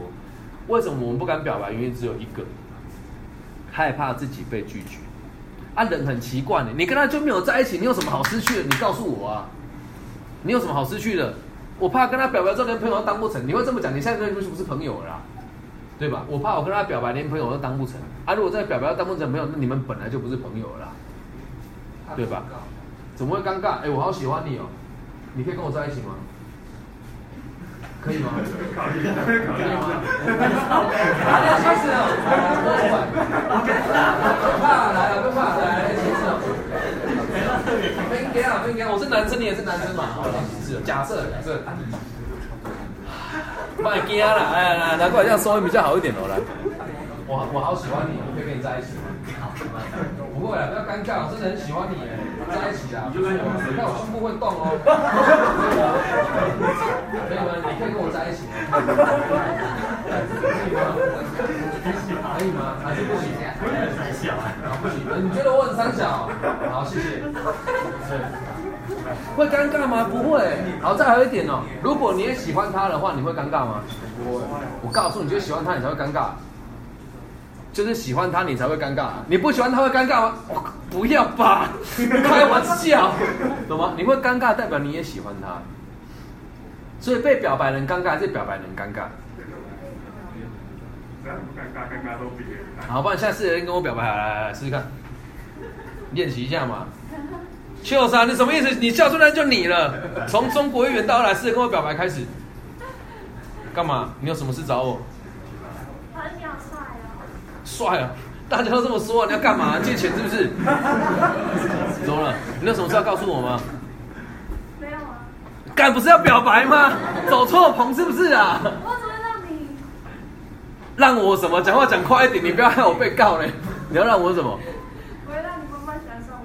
为什么我们不敢表白？原因只有一个，害怕自己被拒绝。啊，人很奇怪呢，你跟他就没有在一起，你有什么好失去的？你告诉我啊，你有什么好失去的？我怕跟他表白之后连朋友都当不成。你会这么讲，你现在跟他不是朋友了啦，对吧？我怕我跟他表白连朋友都当不成。啊，如果再表白当不成朋友，那你们本来就不是朋友了啦，对吧？怎么会尴尬？哎，我好喜欢你哦，你可以跟我在一起吗？可以吗？考虑，考虑吗？来，开始了，不怕，来了，不怕，来，开始了。分给啊，分给，我是男生，你也是男生嘛？好了，是假设，假设。卖惊了，哎，来来过来，这样收音比较好一点哦，来。我我好喜欢你，我可以跟你在一起吗？[laughs] 不会啊，不要尴尬，我真的很喜欢你，在一起啊。你看我胸部会动哦。[laughs] 可以吗？你可以跟我在一起吗？可以吗？可以吗还是不行？太小了。啊，不行，你觉得我很三小？好，谢谢。对，会尴尬吗？不会。好，再还有一点哦，如果你也喜欢他的话，你会尴尬吗？不会，我告诉你，就喜欢他，你才会尴尬。就是喜欢他，你才会尴尬。你不喜欢他会尴尬吗？我不要吧，[laughs] 开玩笑，懂吗？你会尴尬，代表你也喜欢他。所以被表白人尴尬，还是表白人尴尬？好，不然下次有人跟我表白，来来来试试看，练习一下嘛。秀莎，你什么意思？你叫出来就你了。从中国一员到来试着跟我表白开始，干嘛？你有什么事找我？帅啊！大家都这么说，你要干嘛？[laughs] 借钱是不是？怎么了？你有什么事要告诉我吗？没有啊，干不是要表白吗？走错棚是不是啊？我怎么会让你？让我什么？讲话讲快一点，你不要害我被告嘞。你要让我什么？我会让你慢慢喜欢上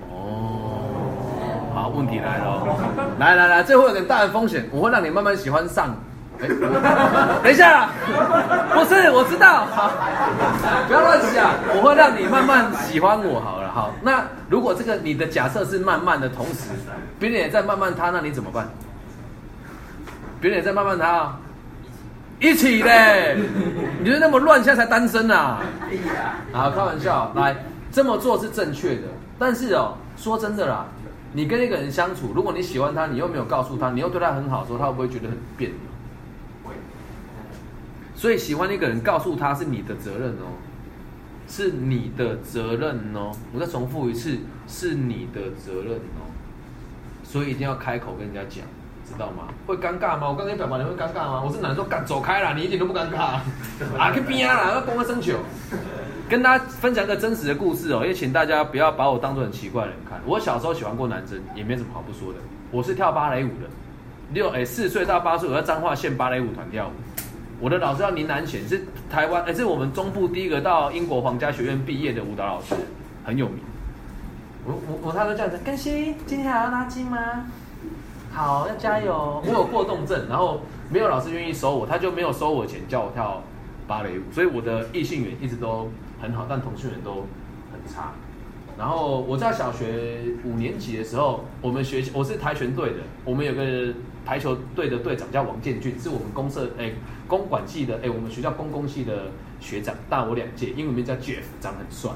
我。哦，好，问题来了哦，来来来，这会有点大的风险，我会让你慢慢喜欢上。[laughs] 等一下，不是，我知道，好，不要乱想，我会让你慢慢喜欢我。好了，好，那如果这个你的假设是慢慢的同时，别人也在慢慢他，那你怎么办？别人也在慢慢他啊，一起嘞，你就那么乱，现在才单身啊？好，开玩笑，来这么做是正确的，但是哦，说真的啦，你跟一个人相处，如果你喜欢他，你又没有告诉他，你又对他很好的时候，他会不会觉得很别扭？所以喜欢一个人，告诉他是你的责任哦，是你的责任哦。我再重复一次，是你的责任哦。所以一定要开口跟人家讲，知道吗？会尴尬吗？我刚才表白你会尴尬吗？我是男人说，赶走开啦，你一点都不尴尬。[laughs] 啊，去边啊啦，要公个生球。跟大家分享一个真实的故事哦，也请大家不要把我当做很奇怪的人看。我小时候喜欢过男生，也没什么好不说的。我是跳芭蕾舞的，六哎四岁到八岁，我在彰化县芭蕾舞团跳舞。我的老师叫林南显，是台湾，哎，是我们中部第一个到英国皇家学院毕业的舞蹈老师，很有名。我我我他都这样子，根熙今天还要拉筋吗？好，要加油。我有过动症，然后没有老师愿意收我，他就没有收我钱叫我跳芭蕾舞，所以我的异性缘一直都很好，但同性缘都很差。然后我在小学五年级的时候，我们学我是跆拳队的，我们有个排球队的队长叫王建俊，是我们公社哎公管系的哎我们学校公共系的学长，大我两届，英文名叫 Jeff，长得很帅。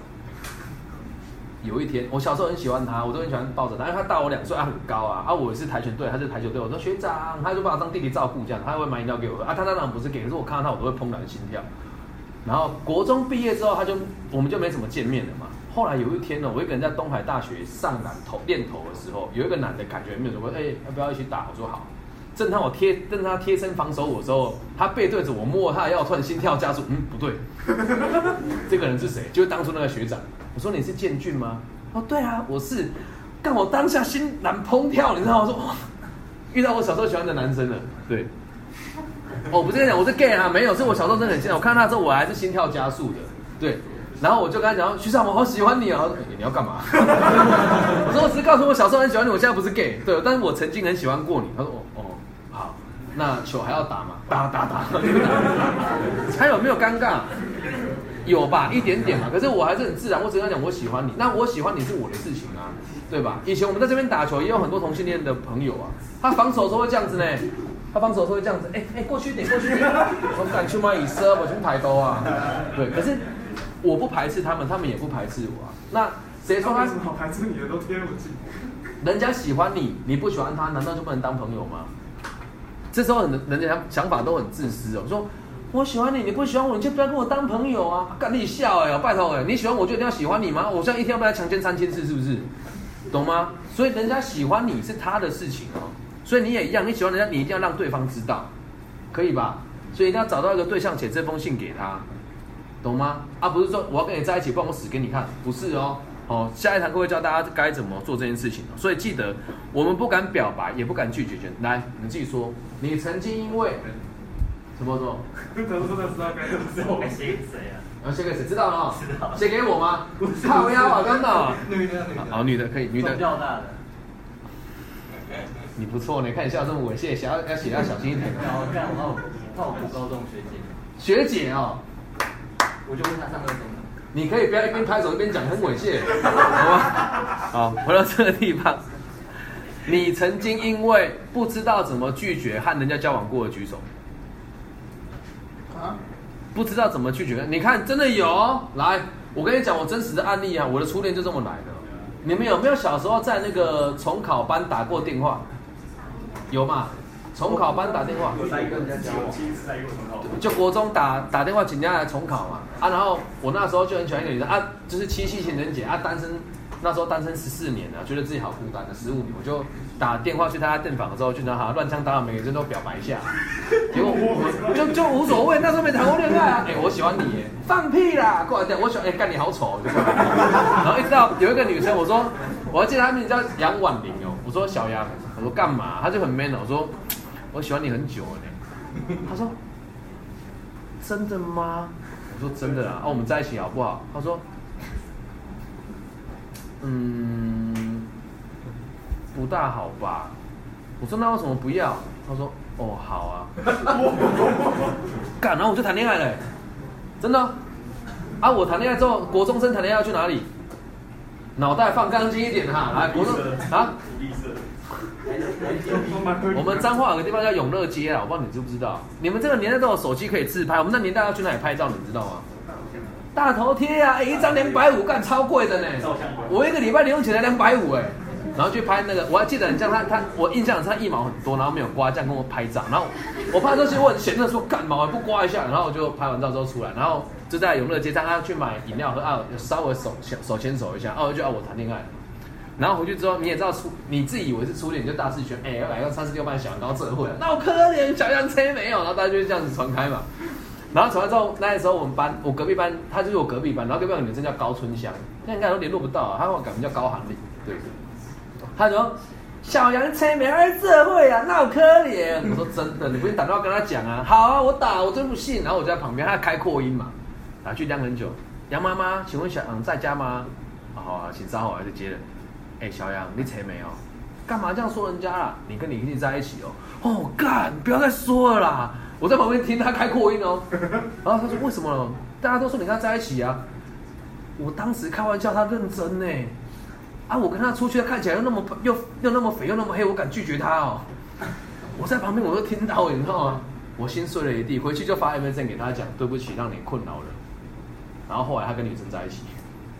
有一天，我小时候很喜欢他，我都很喜欢抱着他，因为他大我两岁，他很高啊。啊，我是跆拳队，他是台球队，我说学长，他就把我当弟弟照顾这样，他会买饮料给我喝啊。他当然不是给，可是我看到他，我都会怦然心跳。然后国中毕业之后，他就我们就没怎么见面了嘛。后来有一天呢，我一个人在东海大学上篮投练投的时候，有一个男的感觉没有说，哎，要不要一起打？我说好。正当我贴，正当他贴身防守我的时候，他背对着我摸他的腰，突然心跳加速，嗯，不对，[laughs] 这个人是谁？就是当初那个学长。我说你是建俊吗？哦，对啊，我是。但我当下心难砰跳，你知道吗？我说，遇到我小时候喜欢的男生了。对。哦，不是讲，我是 gay 啊，没有，是我小时候真的很现我看到他之后，我还是心跳加速的。对。然后我就跟他讲，徐长，我好喜欢你啊！他说、欸你要干嘛？[laughs] 我说我只是告诉我小时候很喜欢你，我现在不是 gay，对，但是我曾经很喜欢过你。他说哦那球还要打吗？打打打，[laughs] 还有没有尴尬？有吧，一点点嘛。可是我还是很自然，我只跟他讲我喜欢你，那我喜欢你是我的事情啊，对吧？以前我们在这边打球，也有很多同性恋的朋友啊，他防守的时候会这样子呢。他防守的时候会这样子，哎、哎、过去一点，过去一点，我敢去吗？以色，我去抬高啊，对，可是我不排斥他们，他们也不排斥我啊。那谁说他什么好排斥你的都贴我近？人家喜欢你，你不喜欢他，难道就不能当朋友吗？这时候人人家想法都很自私哦，说我喜欢你，你不喜欢我，你就不要跟我当朋友啊！干你笑哎、拜托哎、你喜欢我就一定要喜欢你吗？我现在一天要被他强奸三千次，是不是？懂吗？所以人家喜欢你是他的事情哦，所以你也一样，你喜欢人家，你一定要让对方知道，可以吧？所以一定要找到一个对象，写这封信给他，懂吗？啊，不是说我要跟你在一起，不然我死给你看，不是哦。哦，下一堂课会教大家该怎么做这件事情哦。所以记得，我们不敢表白，也不敢拒绝人。来，你自己说，你曾经因为什么什么？他说真的知道该怎么做我该。写给谁啊？然后写给谁？知道了哦知道写给我吗？靠腰啊，刚到。女的女的。好，女的可以，女的比。较大的。你不错呢，看你笑这么猥亵，写要要写要小心一点。然 [laughs] 后看我看我读高中学姐，学姐哦，我就问她上二中的。你可以不要一边拍手一边讲很猥亵，[laughs] 好吗？好，回到这个地方，你曾经因为不知道怎么拒绝和人家交往过的举手。啊？不知道怎么拒绝，你看真的有哦。来，我跟你讲我真实的案例啊，我的初恋就这么来的。你们有没有小时候在那个重考班打过电话？有嘛？重考班打电话。就国中打打电话请人家来重考嘛。啊，然后我那时候就很喜欢一个女生啊，就是七夕情人节啊，单身那时候单身十四年了，觉得自己好孤单的十五年，我就打电话去他家电访的时候，就让他乱枪打鸟，每个人都表白一下。[laughs] 结果我就就无所谓，那时候没谈过恋爱啊。[laughs] 哎、我喜欢你耶，放屁啦！过来讲，我喜欢哎，干、你好丑。[laughs] 然后一直到有一个女生，我说我还记得她名字叫杨婉玲哦，我说小杨，我说干嘛？她就很 man 哦，我说我喜欢你很久了呢。[laughs] 他说真的吗？我说真的啦，啊，我们在一起好不好？他说嗯，不大好吧。我说那为什么不要？他说哦好啊。[laughs] 干，然后我就谈恋爱了欸，真的。啊，我谈恋爱之后，国中生谈恋爱要去哪里？脑袋放干净一点哈，来国中啊，福利社。[laughs] 我们彰化有个地方叫永乐街啊，我不知道你知不知道？你们这个年代都有手机可以自拍，我们那年代要去哪里拍照，你知道吗？大头贴啊，哎一张两百五，干超贵的呢。我一个礼拜零用钱才两百五哎，然后去拍那个，我还记得很像他他，我印象他一毛很多，然后没有刮，这样跟我拍照，然后我拍这些我很闲的说干毛还不刮一下，然后我就拍完照之后出来，然后就在永乐街上，他去买饮料喝啊，稍微手手牵手一下，哦，就啊我谈恋爱。然后回去之后，你也知道初，你自己以为是初恋，你就大肆宣，哎、要来个三十六班小羊羔这会，那我可怜小羊车没有，然后大家就这样子传开嘛。然后传开之后，那时候我们班，我隔壁班，他就是我隔壁班，然后隔壁班女生叫高春香，那应该都联络不到啊，他我改名叫高寒丽，对。他说小羊车没人这会啊，那我可怜。我说真的，你不用打电话跟他讲啊。好啊，我打，我真不信。然后我就在旁边，他开扩音嘛，然后去晾很久。杨妈妈，请问小羊在家吗？啊好啊，请稍后，我就接了。哎、小杨，你扯没有？干嘛这样说人家啦？你跟你弟弟在一起哦。哦，干，不要再说了啦！我在旁边听他开扩音哦。然后他说为什么？大家都说你跟他在一起啊。我当时开玩笑，他认真呢。啊，我跟他出去，看起来又那么又又那么肥又那么黑，我敢拒绝他哦。我在旁边我都听到，你知道吗？我心碎了一地，回去就发 MSN 给他讲，对不起，让你困扰了。然后后来他跟女生在一起。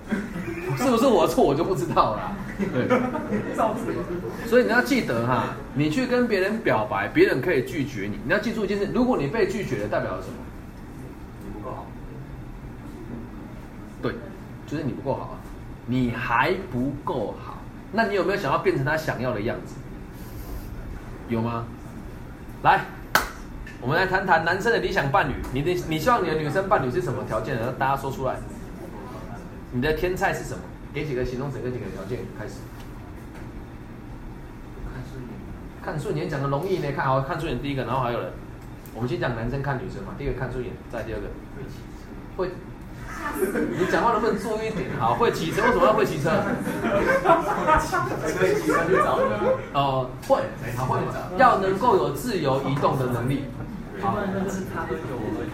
[laughs] 是不是我的错，我就不知道啦。对，所以你要记得哈，你去跟别人表白，别人可以拒绝你。你要记住一件事，如果你被拒绝了，代表了什么？你不够好。对，就是你不够好啊，你还不够好。那你有没有想要变成他想要的样子？有吗？来，我们来谈谈男生的理想伴侣。你的你希望你的女生伴侣是什么条件呢？大家说出来。你的天菜是什么？给几个形容词，跟几个条件开始。看顺眼。看顺眼讲的容易呢，看好看顺眼第一个，然后还有人，我们先讲男生看女生嘛，第一个看顺眼，再第二个会骑车。会，你讲话能不能注意一点？好，会骑车，为什么要会骑车？可以骑车去找人。哦，会，好会，要能够有自由移动的能力。好，那就是他喝酒，我喝酒，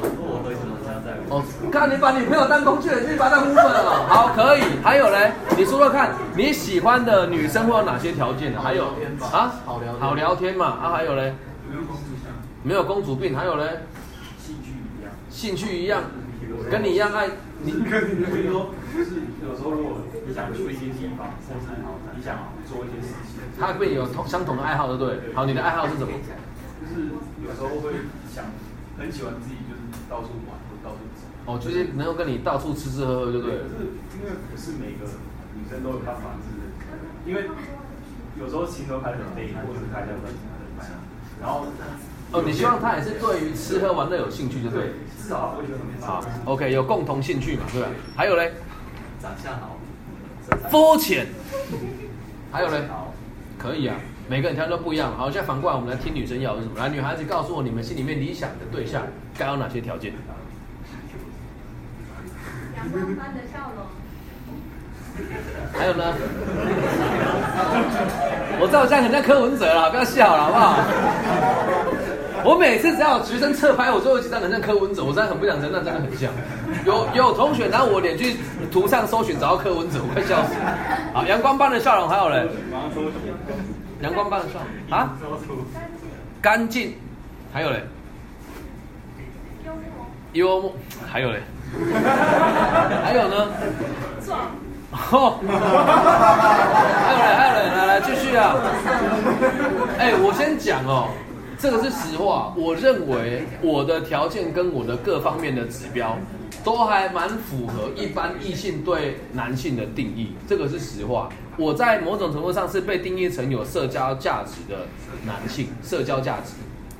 如果我喝酒。哦，看你把女朋友当工具人，你把她当污粉了。好，可以。还有嘞，你说说看，你喜欢的女生会有哪些条件呢？还有啊，好聊天好聊天嘛。啊，还有嘞，没有公主相。没有公主病。还有嘞，兴趣一样。兴趣一样，跟你一样爱你。跟你说，就是有时候如果你想去一些地方，或是你想做一些事情，他会有同相同的爱好，对不对？好，你的爱好是什么？就是有时候会想很喜欢自己，就是到处玩。哦，就是能够跟你到处吃吃喝喝，对不对可？是因为不是每个女生都有办法，是因为有时候行程开得很累，或者是开得很很慢，然后哦，你希望他也是对于吃喝玩乐有兴趣，就对了。至少他不会觉得很好。，OK，有共同兴趣嘛，对吧？还有嘞，长相好，肤浅。还有嘞，可以啊。每个人条件都不一样。好，现在反过来，我们来听女生要什么？来，女孩子告诉我，你们心里面理想的对象该有哪些条件？阳光般的笑容，还有呢？[laughs] 我知道我现在很像柯文哲了，不要笑了，好不好？我每次只要有学生侧拍我最后几张很像柯文哲，我真的很不想承认，真的很像。有有同学拿我脸去图上搜寻找到柯文哲，我快笑死。了。好，阳光般的笑容，还有嘞，阳光般的笑容。啊，干净，还有嘞，幽默，幽默，还有嘞，[laughs] 还有呢？壮，哦，[laughs] 还有嘞，还有嘞，来来继续啊！哎、我先讲哦，这个是实话。我认为我的条件跟我的各方面的指标，都还蛮符合一般异性对男性的定义，这个是实话。我在某种程度上是被定义成有社交价值的男性，社交价值。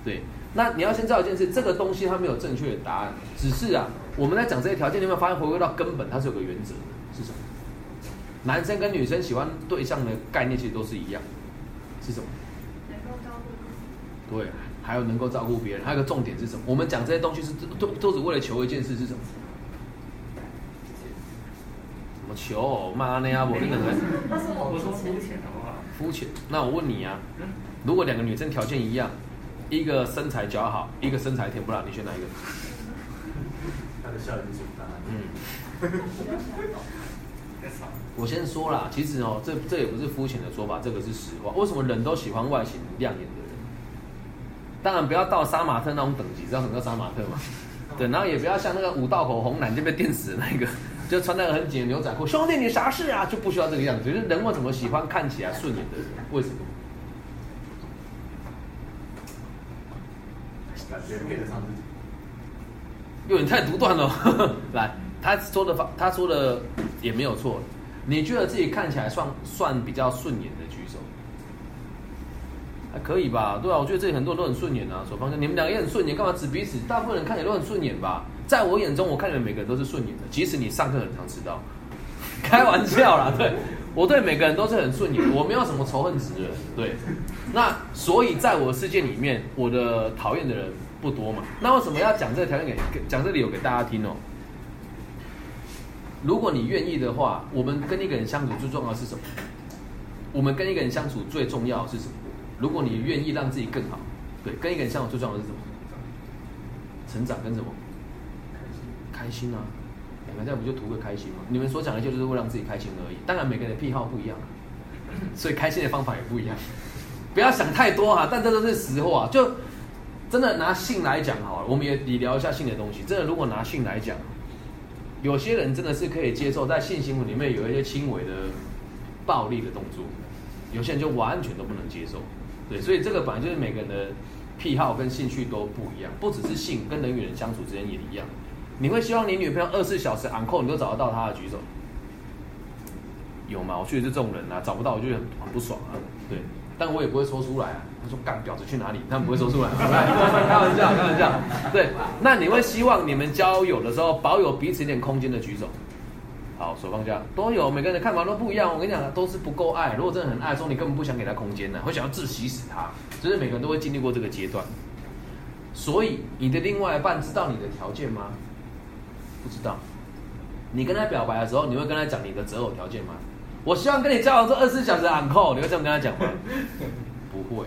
对，那你要先知道一件事，这个东西它没有正确的答案，只是啊，我们在讲这些条件，你有没有发现回归到根本，它是有个原则的，是什么？男生跟女生喜欢对象的概念其实都是一样，是什么？能够照顾对，还有能够照顾别人，还有一个重点是什么？我们讲这些东西是都都只为了求一件事是什么？什么求？妈那呀，我那个人他说我肤浅好不好？肤浅。那我问你啊，如果两个女生条件一样，一个身材姣好，一个身材甜不辣，你选哪一个？他的笑容是答案。嗯，[laughs] 我先说啦，其实哦，这这也不是肤浅的说法，这个是实话。为什么人都喜欢外形亮眼的人？当然不要到杀马特那种等级，知道什么叫杀马特吗？[laughs] 对，然后也不要像那个五道口红男就被电死的那个，[laughs] 就穿那个很紧的牛仔裤，兄弟你啥事啊？就不需要这个样子。就是人为什么喜欢看起来顺眼的人？为什么？感觉配得上自己。有点太独断了。[laughs] 来，他说的方，他说的也没有错。你觉得自己看起来算算比较顺眼的举手，还可以吧？对啊，我觉得这里很多人都很顺眼啊。手方向，你们两个也很顺眼，干嘛指彼此？大部分人看起来都很顺眼吧？在我眼中，我看你们每个人都是顺眼的，即使你上课很常迟到。[laughs] 开玩笑啦，对我对每个人都是很顺眼，我没有什么仇恨值的，对。那所以在我的世界里面，我的讨厌的人不多嘛。那为什么要讲这个条件给讲这里有给大家听哦？如果你愿意的话，我们跟一个人相处最重要是什么？我们跟一个人相处最重要是什么？如果你愿意让自己更好，对，跟一个人相处最重要的是什么？成长跟什么？开心开心啊！两个这样不就图个开心吗？你们所讲的就是为了让自己开心而已。当然每个人的癖好不一样，所以开心的方法也不一样。不要想太多哈、但这都是实话。就真的拿性来讲好了，我们也理聊一下性的东西。真的，如果拿性来讲，有些人真的是可以接受在性行为里面有一些轻微的暴力的动作，有些人就完全都不能接受。对，所以这个本来就是每个人的癖好跟兴趣都不一样，不只是性，跟人与人相处之间也一样。你会希望你女朋友二十四小时 on call 你都找得到她的举手？有吗？我确实是这种人啊，找不到我就很很不爽啊。对，但我也不会说出来啊。他说干婊子去哪里？他们不会说出 [laughs] 来。开玩笑，开玩笑。对，那你会希望你们交友的时候保有彼此一点空间的举手？好，手放下，都有，每个人的看法都不一样。我跟你讲，都是不够爱。如果真的很爱说，你根本不想给他空间呢、会想要窒息死他。就是每个人都会经历过这个阶段。所以，你的另外一半知道你的条件吗？不知道。你跟他表白的时候，你会跟他讲你的择偶条件吗？我希望跟你交往做二十四小时 on call，你会这样跟他讲吗？不会，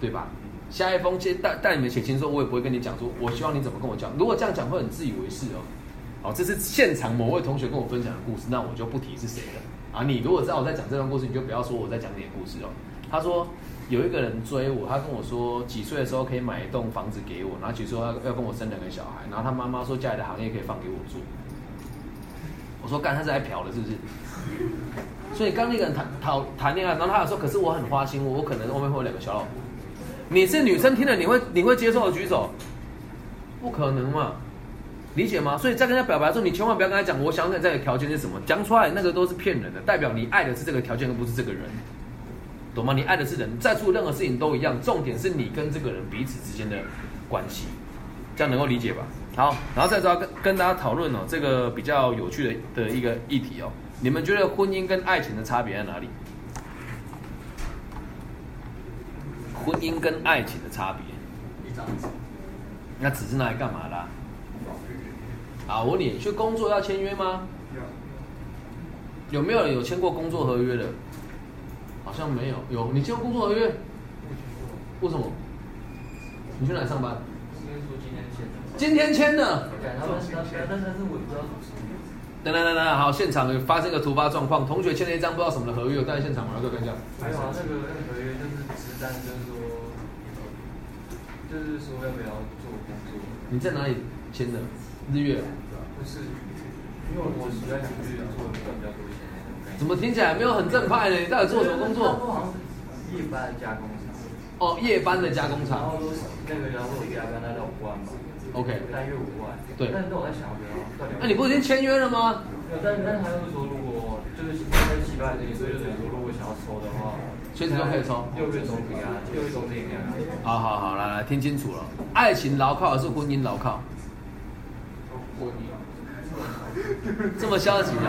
对吧？下一封接带带你们写情书，我也不会跟你讲说，我希望你怎么跟我讲。如果这样讲会很自以为是哦。好，这是现场某位同学跟我分享的故事，那我就不提是谁了。啊，你如果知道我在讲这段故事，你就不要说我在讲你的故事哦。他说有一个人追我，他跟我说几岁的时候可以买一栋房子给我，然后几岁要要跟我生两个小孩，然后他妈妈说家里的行业可以放给我做。我说干，他是来嫖的，是不是？所以刚那个人谈讨谈恋爱，然后他有说，可是我很花心，我可能后面会有两个小老婆。你是女生听了你会你会接受的举手？不可能嘛，理解吗？所以在跟他表白的时候，你千万不要跟他讲我想要跟这个条件是什么，讲出来那个都是骗人的，代表你爱的是这个条件，而不是这个人，懂吗？你爱的是人，在做任何事情都一样，重点是你跟这个人彼此之间的关系，这样能够理解吧？好，然后再要跟跟大家讨论哦，这个比较有趣的的一个议题哦，你们觉得婚姻跟爱情的差别在哪里？婚姻跟爱情的差别。一张纸，那纸是拿来干嘛的啊、好，我问你，去工作要签约吗？有没有人有签过工作合约的？好像没有。有，你签过工作合约？为什么？你去哪里上班？今天签的，今天签的。对，他们他但但是我也不知道什么时候。等等等等，好，现场有发生一个突发状况，同学签了一张不知道什么的合约，我带在现场，我来给我看一下。没有啊，那个那个合约就是直单，就是说，就是说要不要做工作，你在哪里签的？日月。不是，因为我实在想去做赚比较多钱那种感觉。怎么听起来没有很正派呢？你到底做什么工作？好像夜班的加工厂，哦，夜班的加工然厂后。那个然后我加班大概五万吧 OK。单月五万。对但是我在想，我到底要那你不是已经签约了吗？但但是他就是说，如果就是在七八年，所以就等于说，如果想要抽的话，随时都可以抽六月中旬啊，六月中之前给他。好好好，来来，听清楚了，爱情牢靠还是婚姻牢靠？婚姻这么消极哦。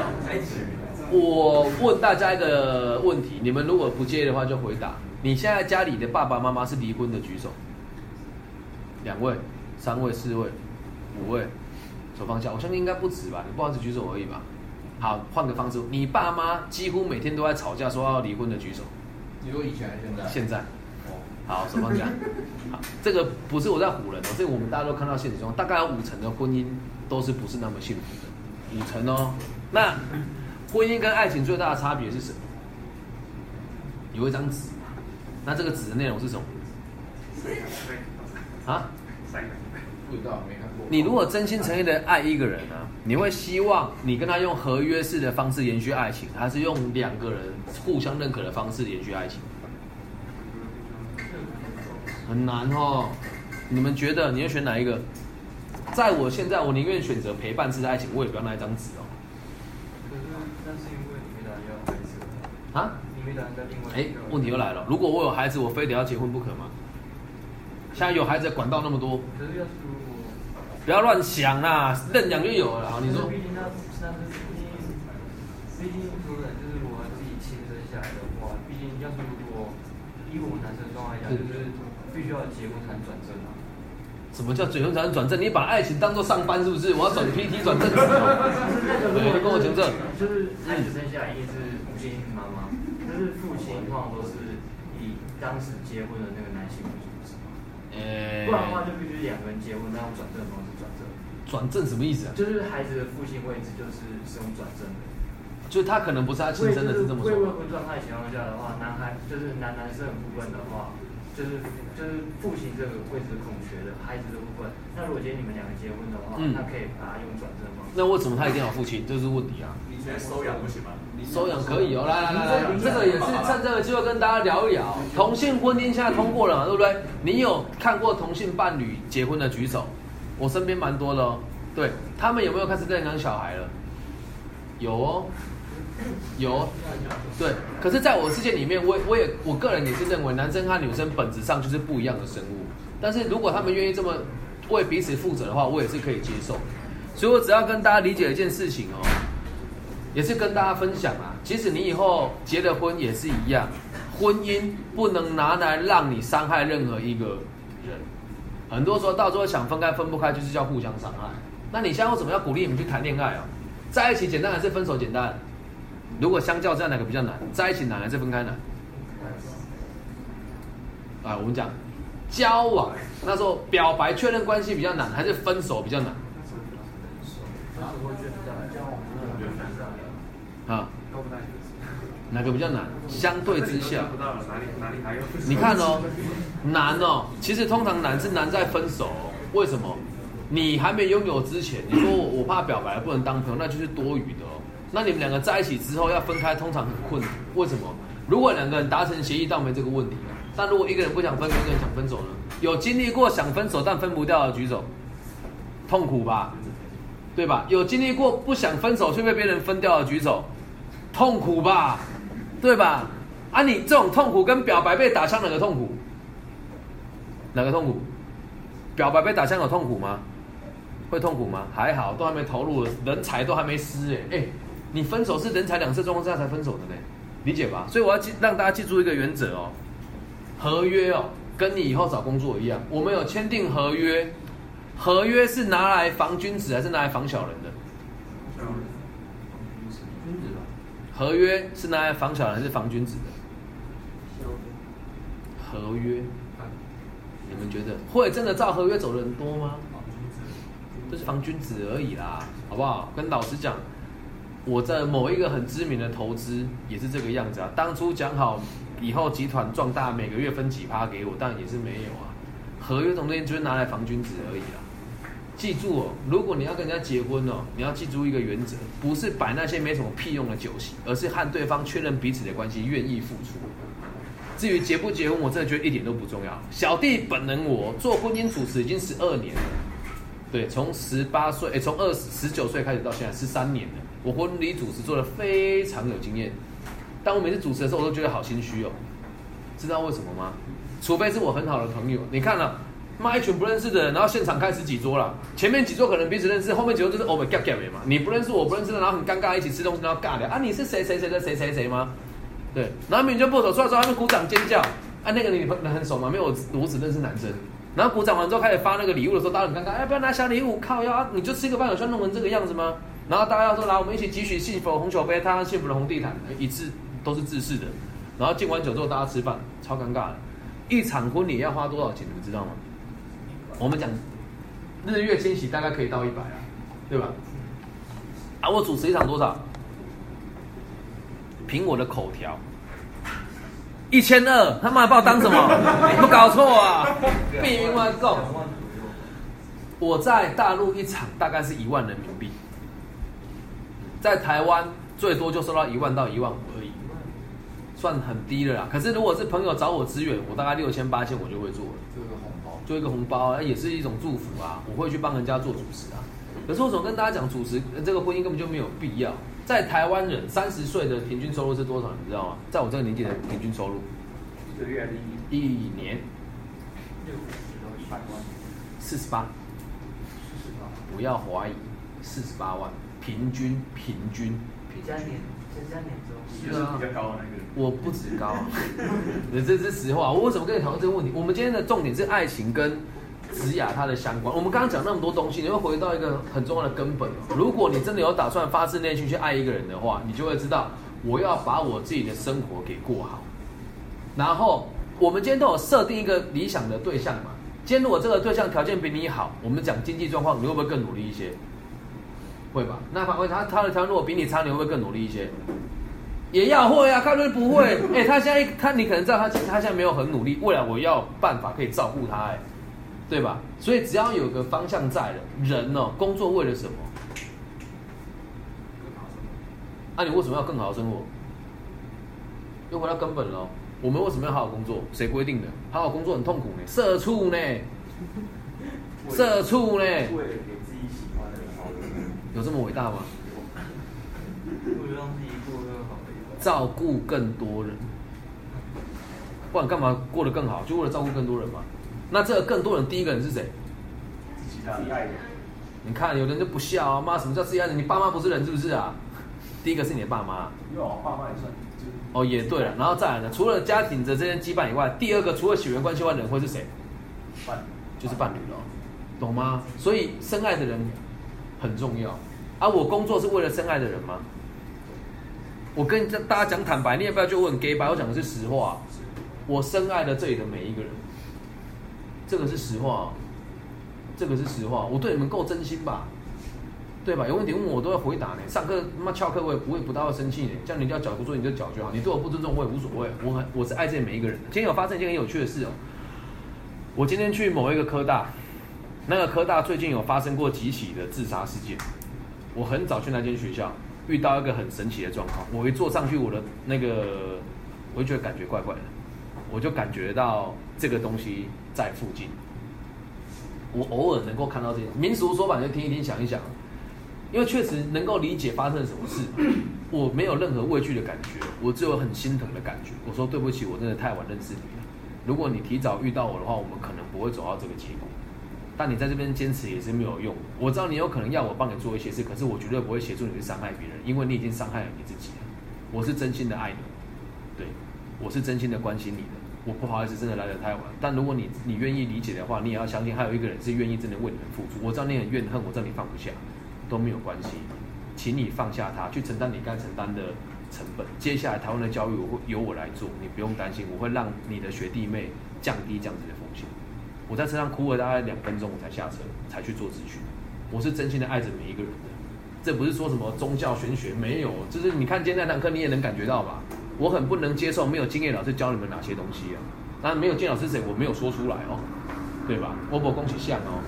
我问大家一个问题，你们如果不介意的话就回答。你现在家里的爸爸妈妈是离婚的，举手。两位、三位、四位、五位，手放下。我相信应该不止吧？你不好意思举手而已吧？好，换个方式，你爸妈几乎每天都在吵架，说要离婚的举手。你说以前还是现在？现在，哦好，手放下。[laughs] 好，这个不是我在唬人哦，这个我们大家都看到现实中，大概有五成的婚姻都是不是那么幸福的，五成哦。那婚姻跟爱情最大的差别是什么？有一张纸，那这个纸的内容是什么？啊？不知道，没看过。你如果真心诚意的爱一个人呢、你会希望你跟他用合约式的方式延续爱情，还是用两个人互相认可的方式延续爱情？很难哦。你们觉得你要选哪一个？在我现在，我宁愿选择陪伴式的爱情，我也不要那一张纸哦。可是那是因为你没打算要孩子，啊？你没打算再另外。哎，问题又来了，如果我有孩子，我非得要结婚不可吗？现在有孩子的管道那么多，可是要不要乱想啦，认养就有了你说毕竟那那是毕竟，毕竟说的就是我自己亲生下来的话，毕竟要是如果以我们男生状态来讲，就是必须要结婚才能转正啊。什么叫结婚才能转正？你把爱情当做上班是不是？我要转 PT 转正。[laughs] 对，你跟我讲这。就是孩子生下来一定是母亲妈妈，但是父亲通常都是以当时结婚的那个男性为主是吗？呃不然的话就必须两个人结婚，那用转正的方式转正。什么意思啊？就是孩子的父亲位置就是是用转正的。就是他可能不是他亲生的，是这么未未说。婚状态情况下的话，男孩就是男男生的部分的话，就是就是父亲这个位置空缺的孩子的部分。那如果今天你们两个结婚的话，嗯那可以把它用转正的方式。那为什么他一定要有父亲？这是问题啊。你现在收养不行吗？收养可以哦，来来来来，这个也是趁这个机会跟大家聊一聊。同性婚姻现在通过了嘛，对不对？你有看过同性伴侣结婚的举手？我身边蛮多的哦。对他们有没有开始认养小孩了？有哦，有哦。对，可是在我世界里面，我我也我个人也是认为，男生和女生本质上就是不一样的生物。但是如果他们愿意这么为彼此负责的话，我也是可以接受。所以我只要跟大家理解一件事情哦。也是跟大家分享啊，即使你以后结了婚也是一样，婚姻不能拿来让你伤害任何一个。很多时候到最后想分开分不开，就是叫互相伤害。那你现在为什么要鼓励你们去谈恋爱啊？在一起简单还是分手简单？如果相较这样哪个比较难？在一起难还是分开难？啊，我们讲交往那时候表白确认关系比较难，还是分手比较难？啊，哪个比较难？相对之下？你看哦，难哦，其实通常难是难在分手、哦，为什么？你还没拥有之前，你说我我怕表白不能当朋友，那就是多余的哦。那你们两个在一起之后要分开，通常很困难。为什么？如果两个人达成协议，倒没这个问题啊。但如果一个人不想分，一个人想分手呢？有经历过想分手但分不掉的举手，痛苦吧？对吧？有经历过不想分手却被别人分掉的举手，痛苦吧？对吧？啊，你这种痛苦跟表白被打枪哪个痛苦？哪个痛苦？表白被打枪有痛苦吗？会痛苦吗？还好，都还没投入，人才都还没失哎哎，你分手是人财两失状况下才分手的呢，理解吧？所以我要记让大家记住一个原则哦，合约哦，跟你以后找工作一样，我们有签订合约，合约是拿来防君子还是拿来防小人的？君子吧，合约是拿来防小人还是防君子的？合约，你们觉得会真的照合约走的人多吗？就是防君子而已啦，好不好？跟老师讲，我在某一个很知名的投资也是这个样子啊。当初讲好以后集团壮大，每个月分几趴给我，但也是没有啊。合约这种东西就是拿来防君子而已啦。记住哦，如果你要跟人家结婚哦，你要记住一个原则，不是摆那些没什么屁用的酒席，而是和对方确认彼此的关系，愿意付出。至于结不结婚，我真的觉得一点都不重要。小弟本人我做婚姻主持已经十二年了，对，从十八岁，哎，从二十九岁开始到现在十三年了。我婚礼主持做的非常有经验，但我每次主持的时候，我都觉得好心虚哦。知道为什么吗？除非是我很好的朋友，你看了、妈一群不认识的人，然后现场开十几桌了，前面几桌可能彼此认识，后面几桌就是偶尔 gap gap 嘛。你不认识我不认识的，然后很尴尬，一起吃东西然后尬聊啊，你是谁谁谁的谁谁谁吗？对，然后明明就不熟，出来之后他们鼓掌尖叫，啊，那个你朋很熟吗？没有，我只认识男生。然后鼓掌完之后开始发那个礼物的时候，大家很尴尬，哎，不要拿小礼物，靠腰啊，你就吃个饭，有需要弄成这个样子吗？然后大家说来，我们一起汲取幸福红酒杯，踏上幸福的红地毯，一致都是自式的。然后敬完酒之后，大家吃饭，超尴尬的。一场婚礼要花多少钱，你们知道吗？我们讲日月千禧，大概可以到一百啊，对吧？啊，我主持一场多少？凭我的口条，一千二，他妈把我当什么？有没有搞错啊？避名外购。两万左右，我在大陆一场大概是一万人民币，在台湾最多就收到一万到一万五而已，算很低了啦。可是如果是朋友找我支援，我大概六千八千我就会做了，就一个红包。就一个红包，哎也是一种祝福啊。我会去帮人家做主持啊。可是我总跟大家讲，主持呃这个婚姻根本就没有必要。在台湾人三十岁的平均收入是多少？你知道吗？在我这个年纪的平均收入，一个月还是一一年六十到一百万，四十八，四十八，不要怀疑，四十八万，平均平均平加年均。，再加年是比较高的那个。我不止高，[laughs] 这是实话。我为什么跟你讨论这个问题？我们今天的重点是爱情跟子雅它的相关。我们刚刚讲那么多东西，你会回到一个很重要的根本哦。如果你真的有打算发自内心去爱一个人的话，你就会知道，我要把我自己的生活给过好。然后我们今天都有设定一个理想的对象嘛。今天如果这个对象条件比你好，我们讲经济状况，你会不会更努力一些？会吧？那反过他他的条件如果比你差，你会不会更努力一些？也要会啊，看就是不会。[laughs] 哎、他现在他你可能知道他他现在没有很努力，未来我要办法可以照顾他，哎，对吧？所以只要有个方向在了，人哦，工作为了什么？啊，你为什么要更好的生活？又回到根本了。我们为什么要好好工作？谁规定的？好好工作很痛苦呢，社畜呢，[laughs] 社畜呢，为了给自己喜欢的人好，有这么伟大吗？照顾更多人，不然干嘛过得更好？就为了照顾更多人嘛。那这个更多人，第一个人是谁？自己自己爱的。你看，有人就不孝啊，妈，什么叫自己爱人？你爸妈不是人是不是啊？第一个是你的爸妈。因为我爸妈也算哦，也对了，然后再来呢，除了家庭的这些羁绊以外，第二个除了血缘关系外的人会是谁？伴就是伴侣了，懂吗？所以深爱的人很重要。啊，我工作是为了深爱的人吗？我跟大家讲坦白，你也不要觉得我很 gay 白，我讲的是实话。我深爱了这里的每一个人，这个是实话，这个是实话。我对你们够真心吧？对吧？有问题问我，都会回答呢。上课他妈翘课我也不会不大会生气呢。叫你要缴不做你就脚就好，你对我不尊重我也无所谓。我很我是爱这每一个人的。今天有发生一件很有趣的事哦。我今天去某一个科大，那个科大最近有发生过几起的自杀事件。我很早去那间学校，遇到一个很神奇的状况。我一坐上去，我的那个我就觉得感觉怪怪的，我就感觉到这个东西在附近。我偶尔能够看到这些民俗说法，就听一听，想一想。因为确实能够理解发生了什么事，[coughs] 我没有任何畏惧的感觉，我只有很心疼的感觉。我说对不起，我真的太晚认识你了。如果你提早遇到我的话，我们可能不会走到这个结果。但你在这边坚持也是没有用。我知道你有可能要我帮你做一些事，可是我绝对不会协助你去伤害别人，因为你已经伤害了你自己了。我是真心的爱你，对我是真心的关心你的。我不好意思，真的来得太晚。但如果你你愿意理解的话，你也要相信还有一个人是愿意真的为你们付出。我知道你很怨恨，我知道你放不下，都没有关系，请你放下他，去承担你该承担的成本。接下来台湾的教育我会由我来做，你不用担心，我会让你的学弟妹降低这样子的。我在车上哭了大概两分钟，我才下车，才去做咨询。我是真心的爱着每一个人的，这不是说什么宗教玄学，没有，就是你看今天那堂课你也能感觉到吧。我很不能接受没有经验老师教你们哪些东西啊？那没有经验老师谁？我没有说出来哦，对吧？我不恭喜像哦，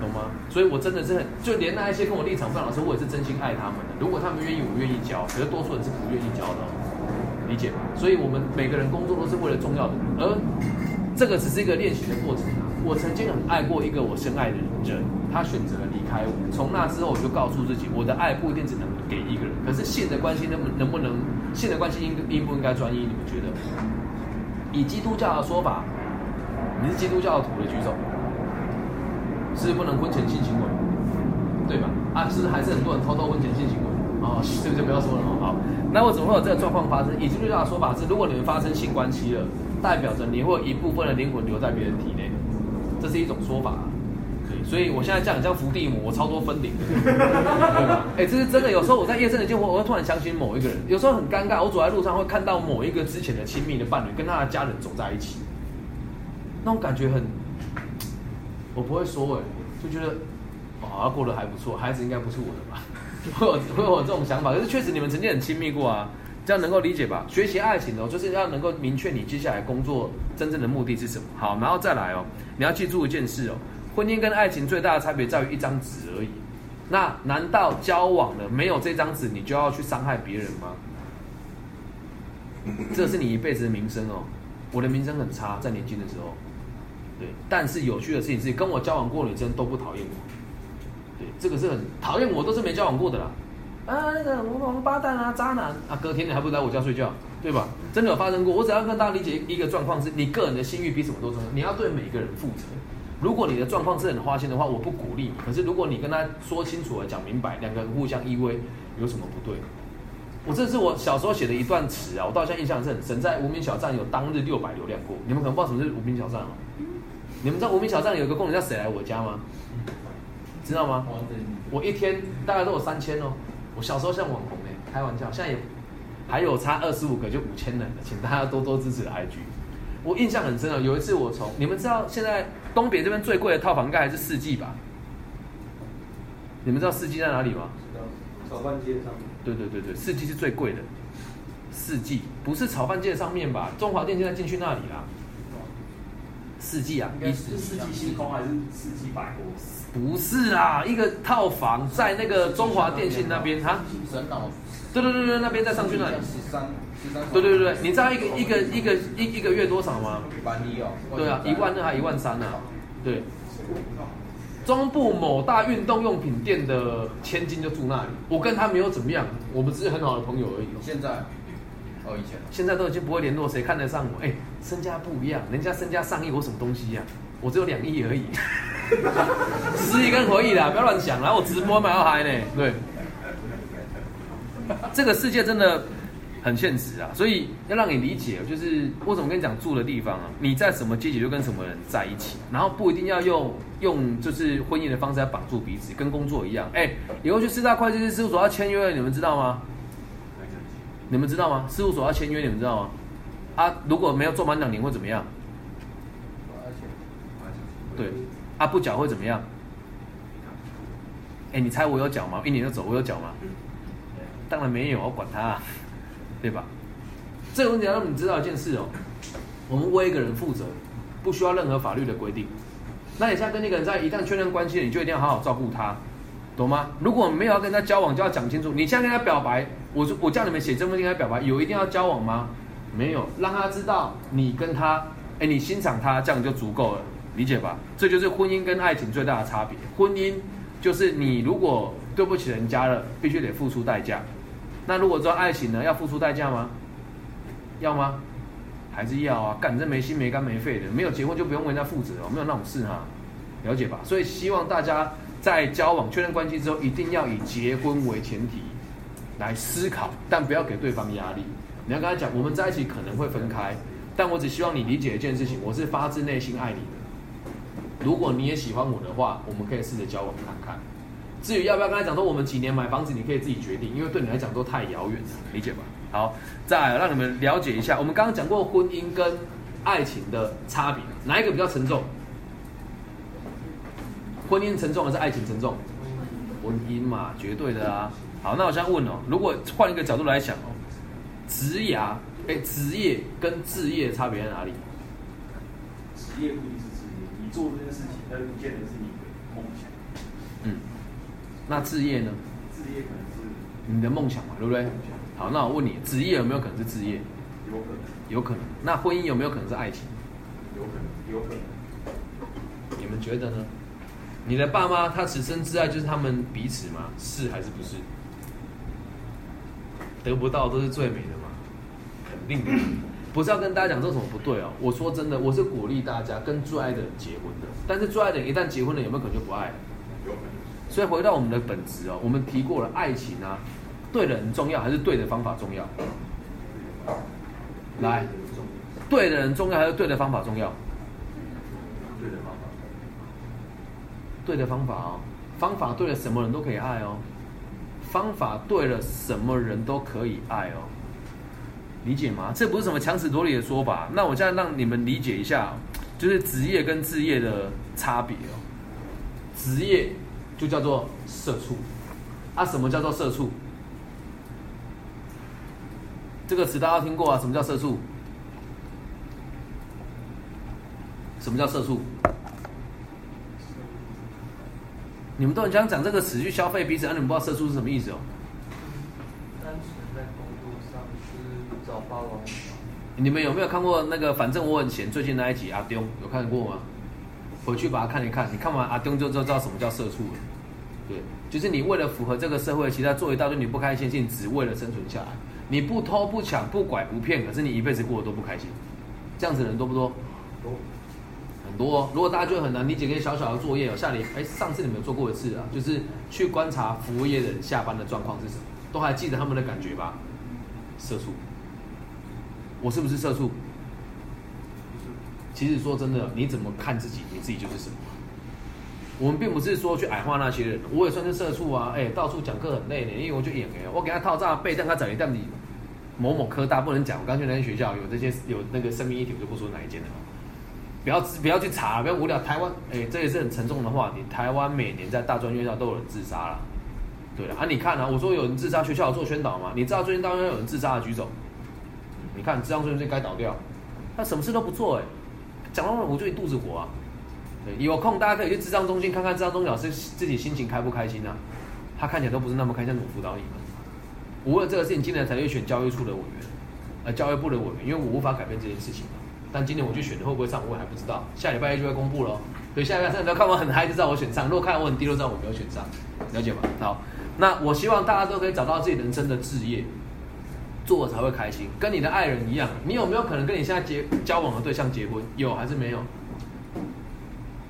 懂吗？所以我真的是很，就连那一些跟我立场不一样老师，我也是真心爱他们的。如果他们愿意，我愿意教。可是多数人是不愿意教的，哦理解吗？所以我们每个人工作都是为了重要的，而这个只是一个练习的过程。我曾经很爱过一个我深爱的人，他选择了离开我。从那之后，我就告诉自己，我的爱不一定只能给一个人。可是性的关系能不能不能？性的关系应应不应该专一？你们觉得？以基督教的说法，你是基督教徒的举手，是不能婚前性行为，对吧？啊，是还是很多人偷偷婚前性行为？哦，这个就不要说了哦。好，那为什么会有这个状况发生？以基督教的说法是，如果你们发生性关系了，代表着你会有一部分的灵魂留在别人体内。这是一种说法，所以我现在这样像伏地魔，我超多分灵的，对吧？哎，这是真的。有时候我在夜深人静，我会突然想起某一个人，有时候很尴尬。我走在路上会看到某一个之前的亲密的伴侣跟他的家人走在一起，那种感觉很，我不会说哎，就觉得哦，过得还不错，孩子应该不是我的吧？[laughs] 会有会有这种想法。可是确实你们曾经很亲密过啊，这样能够理解吧？学习爱情哦，就是要能够明确你接下来工作真正的目的是什么。好，然后再来哦。你要记住一件事哦，婚姻跟爱情最大的差别在于一张纸而已。那难道交往了没有这张纸，你就要去伤害别人吗？这是你一辈子的名声哦。我的名声很差，在年轻的时候。对，但是有趣的事情是，跟我交往过的女生都不讨厌我。对，这个是很讨厌我，都是没交往过的啦。啊，那个王八蛋啊，渣男啊，隔天你还不来我家睡觉？对吧？真的有发生过。我只要跟大家理解一个状况，是你个人的信誉比什么都重要。你要对每个人负责。如果你的状况是很花心的话，我不鼓励你。可是如果你跟他说清楚了、讲明白，两个人互相依偎，有什么不对？我这是我小时候写的一段词啊，我到现在印象是很深。在无名小站有当日六百流量过，你们可能不知道什么是无名小站哦。你们知道无名小站有个功能叫谁来我家吗？知道吗？我一天大概都有三千哦。我小时候像网红哎，开玩笑，现在也。还有差二十五个就五千人了，请大家多多支持 IG。我印象很深啊，有一次我从你们知道现在东北这边最贵的套房应该还是四季吧？你们知道四季在哪里吗？炒饭街上面。对对对对，四季是最贵的。四季不是炒饭街上面吧？中华电现在进去那里啦。四季啊，是四季星空还是四季百货？不是啊，一个套房在那个中华电信那边哈。神脑。对对对对，那边再上去那里。十三，十三。对对对对，你知道一个一个一个一一个月多少吗？万一哦。对啊，一万二还一万三呢。对。中部某大运动用品店的千金就住那里，我跟他没有怎么样，我们只是很好的朋友而已。现在？哦，以前。现在都已经不会联络，谁看得上我？哎，身家不一样，人家身家上亿，我什么东西呀？我只有两亿而已。十亿跟回忆啦，不要乱想啦，我直播蛮要嗨呢，对。这个世界真的很现实啊，所以要让你理解，就是我怎么跟你讲住的地方啊，你在什么阶级就跟什么人在一起，然后不一定要用用就是婚姻的方式来绑住彼此，跟工作一样。哎，以后去四大会计师事务所要签约，你们知道吗？你们知道吗？事务所要签约，你们知道吗？啊，如果没有做满两年会怎么样？对，啊不缴会怎么样？哎，你猜我有缴吗？一年就走，我有缴吗？当然没有，我管他，啊对吧？这个问题要让你知道一件事哦，我们为一个人负责，不需要任何法律的规定。那你现在跟那个人在一旦确认关系了，你就一定要好好照顾他，懂吗？如果没有要跟他交往，就要讲清楚。你现在跟他表白，我我叫你们写这封信跟他表白，有一定要交往吗？没有，让他知道你跟他，哎，你欣赏他，这样就足够了，理解吧？这就是婚姻跟爱情最大的差别。婚姻就是你如果对不起人家了，必须得付出代价。那如果说爱情呢，要付出代价吗？要吗？还是要啊？干这没心没肝没肺的，没有结婚就不用为人家负责哦，没有那种事哈，了解吧？所以希望大家在交往确认关系之后，一定要以结婚为前提来思考，但不要给对方压力。你要跟他讲，我们在一起可能会分开，但我只希望你理解一件事情，我是发自内心爱你的。如果你也喜欢我的话，我们可以试着交往看看。至于要不要跟他讲说我们几年买房子，你可以自己决定，因为对你来讲都太遥远了，理解吧？好，再来让你们了解一下，我们刚刚讲过婚姻跟爱情的差别，哪一个比较沉重？婚姻沉重还是爱情沉重？婚姻嘛，绝对的啊。好，那我现在问哦，如果换一个角度来想哦，职涯，哎，职业跟置业的差别在哪里？职业不一定是职业，你做这件事情，但不见得是你的梦想。嗯，那置业呢？置业可能是你的梦想嘛，对不对？好，那我问你，职业有没有可能是置业？有可能，有可能。那婚姻有没有可能是爱情？有可能，有可能。你们觉得呢？你的爸妈他此生之爱就是他们彼此吗？是还是不是？得不到都是最美的嘛，肯定的。[laughs] 不是要跟大家讲这有什么不对哦。我说真的，我是鼓励大家跟最爱的人结婚的。但是最爱的人一旦结婚了，有没有可能就不爱了？有。所以回到我们的本质哦，我们提过了爱情啊，对的人重要还是对的方法重要？来，对的人重要还是对的方法重要？对的方法。对的方法哦，方法对了，什么人都可以爱哦。方法对了，什么人都可以爱哦。理解吗？这不是什么强词夺理的说法。那我现在让你们理解一下，就是职业跟置业的差别哦。职业就叫做社畜，啊，什么叫做社畜？这个词大家听过啊？什么叫社畜？什么叫社畜？你们都很想讲这个词去消费彼此，而你们不知道社畜是什么意思哦。单纯在工作上是找霸王你们有没有看过那个？反正我很闲，最近那一集阿丢有看过吗？回去把它看一看，你看完阿丢就就知道什么叫社畜了。对，就是你为了符合这个社会其他，做一大堆你不开心的事情，只为了生存下来。你不偷不抢不拐不骗，可是你一辈子过得都不开心。这样子的人多不多？多。很多、哦。如果大家觉得很难理解，那些小小的作业哦，下礼哎，上次你们做过一次啊，就是去观察服务业的人下班的状况是什么，都还记得他们的感觉吧？社畜。我是不是社畜？其实说真的，你怎么看自己，你自己就是什么。我们并不是说去矮化那些人，我也算是社畜啊。哎，到处讲课很累呢，因为我就演哎，我给他套炸背，让他找一但你某某科大不能讲。我刚去那间学校有这些有那个生命议题，我就不说哪一间了。不要不要去查，不要无聊。台湾哎，这也是很沉重的话题。台湾每年在大专院校都有人自杀了。对了啊，你看啊，我说有人自杀，学校有做宣导吗？你知道最近大专院校有人自杀的举手。你看，智商中心该倒掉，他什么事都不做哎，讲到我就一肚子火啊。对，有空大家可以去智障中心看看智障中心老师自己心情开不开心啊？他看起来都不是那么开心，怎么辅导你们？我为了这个事情，今年才去选教育处的委员，呃，教育部的委员，因为我无法改变这件事情但今年我去选的会不会上，我还不知道，下礼拜一就会公布了。所以下礼拜三只要看我很嗨，就知道我选上；如果看我很低，就知道我没有选上。了解吗？好，那我希望大家都可以找到自己人生的志业。做才会开心，跟你的爱人一样。你有没有可能跟你现在结交往的对象结婚？有还是没有？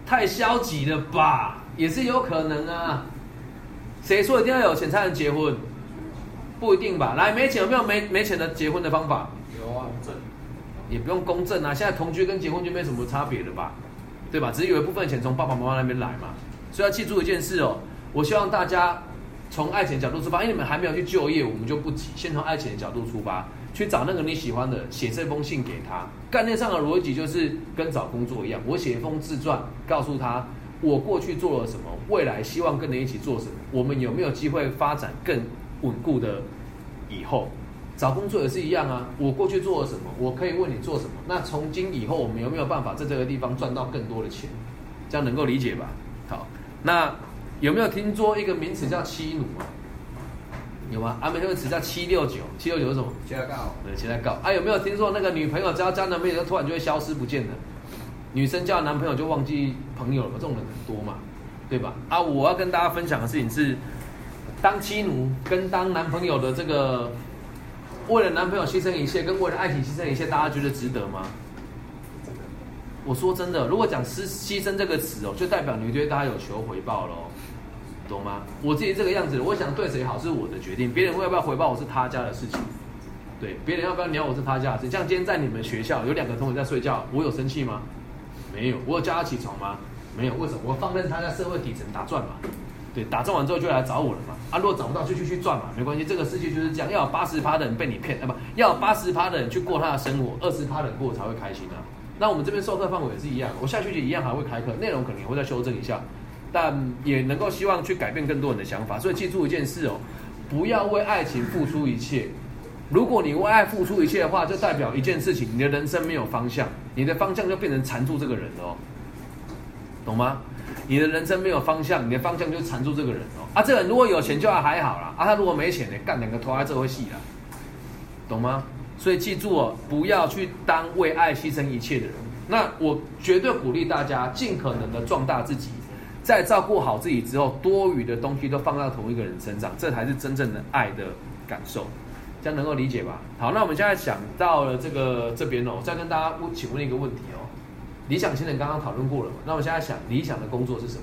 太消极了吧？也是有可能啊。谁说一定要有钱才能结婚？不一定吧。来，没钱有没有没没钱的结婚的方法？有啊，也不用公证啊。现在同居跟结婚就没什么差别了吧？对吧？只是有一部分钱从爸爸妈妈那边来嘛。所以要记住一件事哦，我希望大家。从爱情角度出发，因为你们还没有去就业，我们就不急。先从爱情的角度出发，去找那个你喜欢的，写这封信给他。概念上的逻辑就是跟找工作一样，我写一封自传，告诉他我过去做了什么，未来希望跟你一起做什么，我们有没有机会发展更稳固的以后？找工作也是一样啊，我过去做了什么，我可以为你做什么？那从今以后，我们有没有办法在这个地方赚到更多的钱？这样能够理解吧？好，那。有没有听说一个名词叫妻奴啊？有吗？啊，没这个词叫七六九，七六九是什么？期待告。对，期待告。啊，有没有听说那个女朋友只要交男朋友，突然就会消失不见了？女生交男朋友就忘记朋友了，这种人很多嘛，对吧？啊，我要跟大家分享的事情是，当妻奴跟当男朋友的这个，为了男朋友牺牲一切，跟为了爱情牺牲一切，大家觉得值得吗？我说真的，如果讲牺牺牲这个词哦，就代表你对大家有求回报喽。懂吗？我自己这个样子，我想对谁好是我的决定，别人要不要回报我是他家的事情，对，别人要不要鸟我是他家的事。像今天在你们学校有两个同学在睡觉，我有生气吗？没有。我有叫他起床吗？没有。为什么？我放任他在社会底层打转嘛。对，打中完之后就来找我了嘛。啊，如果找不到就继续赚嘛，没关系。这个世界就是这样，要有八十趴的人被你骗，啊不，要八十趴的人去过他的生活，二十趴的人过才会开心啊。那我们这边授课范围也是一样，我下学期一样还会开课，内容可能也会再修正一下，但也能够希望去改变更多人的想法。所以记住一件事哦，不要为爱情付出一切。如果你为爱付出一切的话，就代表一件事情，你的人生没有方向，你的方向就变成缠住这个人哦，懂吗？你的人生没有方向，你的方向就缠住这个人哦。啊，这个人如果有钱就还好啦，啊，他如果没钱呢，干两个拖在这会戏啦，懂吗？所以记住哦，不要去当为爱牺牲一切的人。那我绝对鼓励大家尽可能的壮大自己，在照顾好自己之后，多余的东西都放到同一个人身上，这才是真正的爱的感受。这样能够理解吧？好，那我们现在想到了这个这边哦，再跟大家问，请问一个问题哦。理想情人刚刚讨论过了嘛？那我现在想，理想的工作是什么？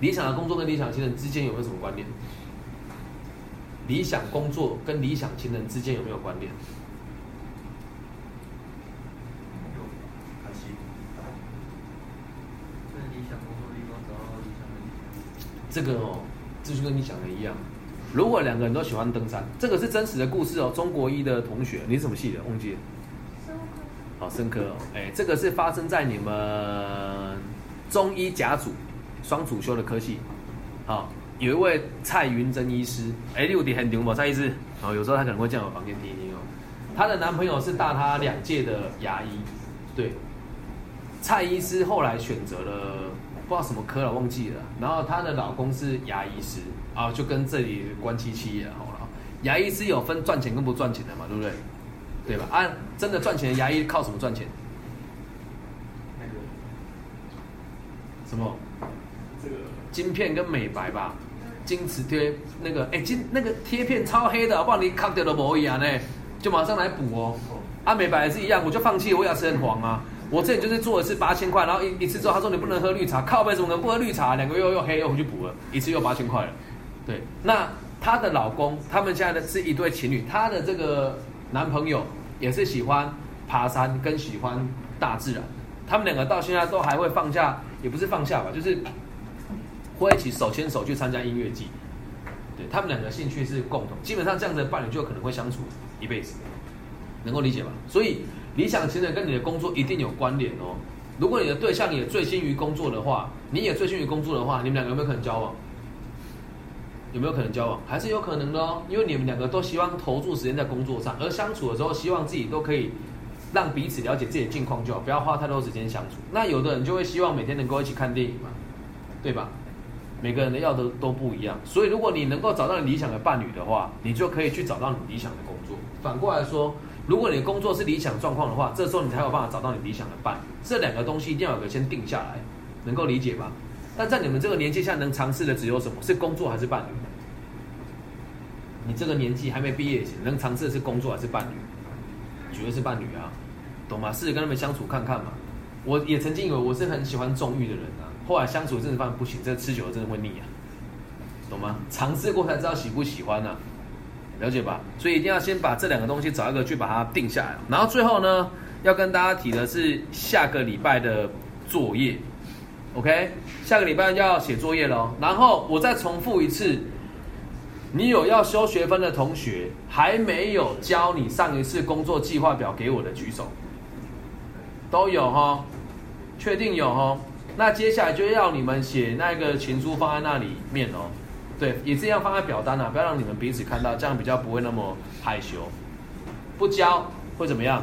理想的工作跟理想情人之间有没有什么关联？理想工作跟理想情人之间有没有关联？这个哦，这就跟你想的一样。如果两个人都喜欢登山，这个是真实的故事哦。中国一的同学，你是什么系的？忘记了。好，生科哦，哎，这个是发生在你们中医甲组双主修的科系。好，有一位蔡云珍医师，哎，六点很牛嘛，蔡医师。哦，有时候他可能会进我房间听一听哦。她的男朋友是大她两届的牙医，对。蔡医师后来选择了不知道什么科了，忘记了。然后她的老公是牙医师啊，就跟这里关系企业好了。牙医师有分赚钱跟不赚钱的嘛，对不对？对吧？啊，真的赚钱的牙医靠什么赚钱？那个什么？这个晶片跟美白吧，金瓷贴那个，哎、金那个贴片超黑的，好不好？你卡掉都不一样呢，就马上来补哦。啊，美白也是一样，我就放弃，我牙齿很黄啊。我之前就是做一次八千块，然后一一次之后他说你不能喝绿茶，靠背怎么能不喝绿茶？两个月又黑又回去补了，一次又八千块了。对，那她的老公，他们现在的是一对情侣，她的这个男朋友也是喜欢爬山跟喜欢大自然，他们两个到现在都还会放假，也不是放假吧，就是会一起手牵手去参加音乐季。对他们两个兴趣是共同，基本上这样子的伴侣就可能会相处一辈子，能够理解吧？所以理想情人跟你的工作一定有关联哦。如果你的对象也醉心于工作的话，你也醉心于工作的话，你们两个有没有可能交往？有没有可能交往？还是有可能的哦，因为你们两个都希望投注时间在工作上，而相处的时候希望自己都可以让彼此了解自己的近况就好，不要花太多时间相处。那有的人就会希望每天能够一起看电影嘛，对吧？每个人的要的都不一样，所以如果你能够找到你理想的伴侣的话，你就可以去找到你理想的工作。反过来说，如果你的工作是理想状况的话，这时候你才有办法找到你理想的伴侣。这两个东西一定要有个先定下来，能够理解吧？但在你们这个年纪下能尝试的只有什么？是工作还是伴侣？你这个年纪还没毕业前，能尝试的是工作还是伴侣？绝对是伴侣啊，懂吗？试着跟他们相处看看嘛。我也曾经以为我是很喜欢纵欲的人啊，后来相处真的发现不行，这吃久了真的会腻啊，懂吗？尝试过才知道喜不喜欢啊，了解吧？所以一定要先把这两个东西找一个去把它定下来，然后最后呢，要跟大家提的是下个礼拜的作业，OK？下个礼拜要写作业喽，然后我再重复一次。你有要修学分的同学，还没有交你上一次工作计划表给我的举手，都有哈，确定有哈。那接下来就要你们写那个情书放在那里面哦，对，也是要放在表单啊，不要让你们彼此看到，这样比较不会那么害羞。不交会怎么样？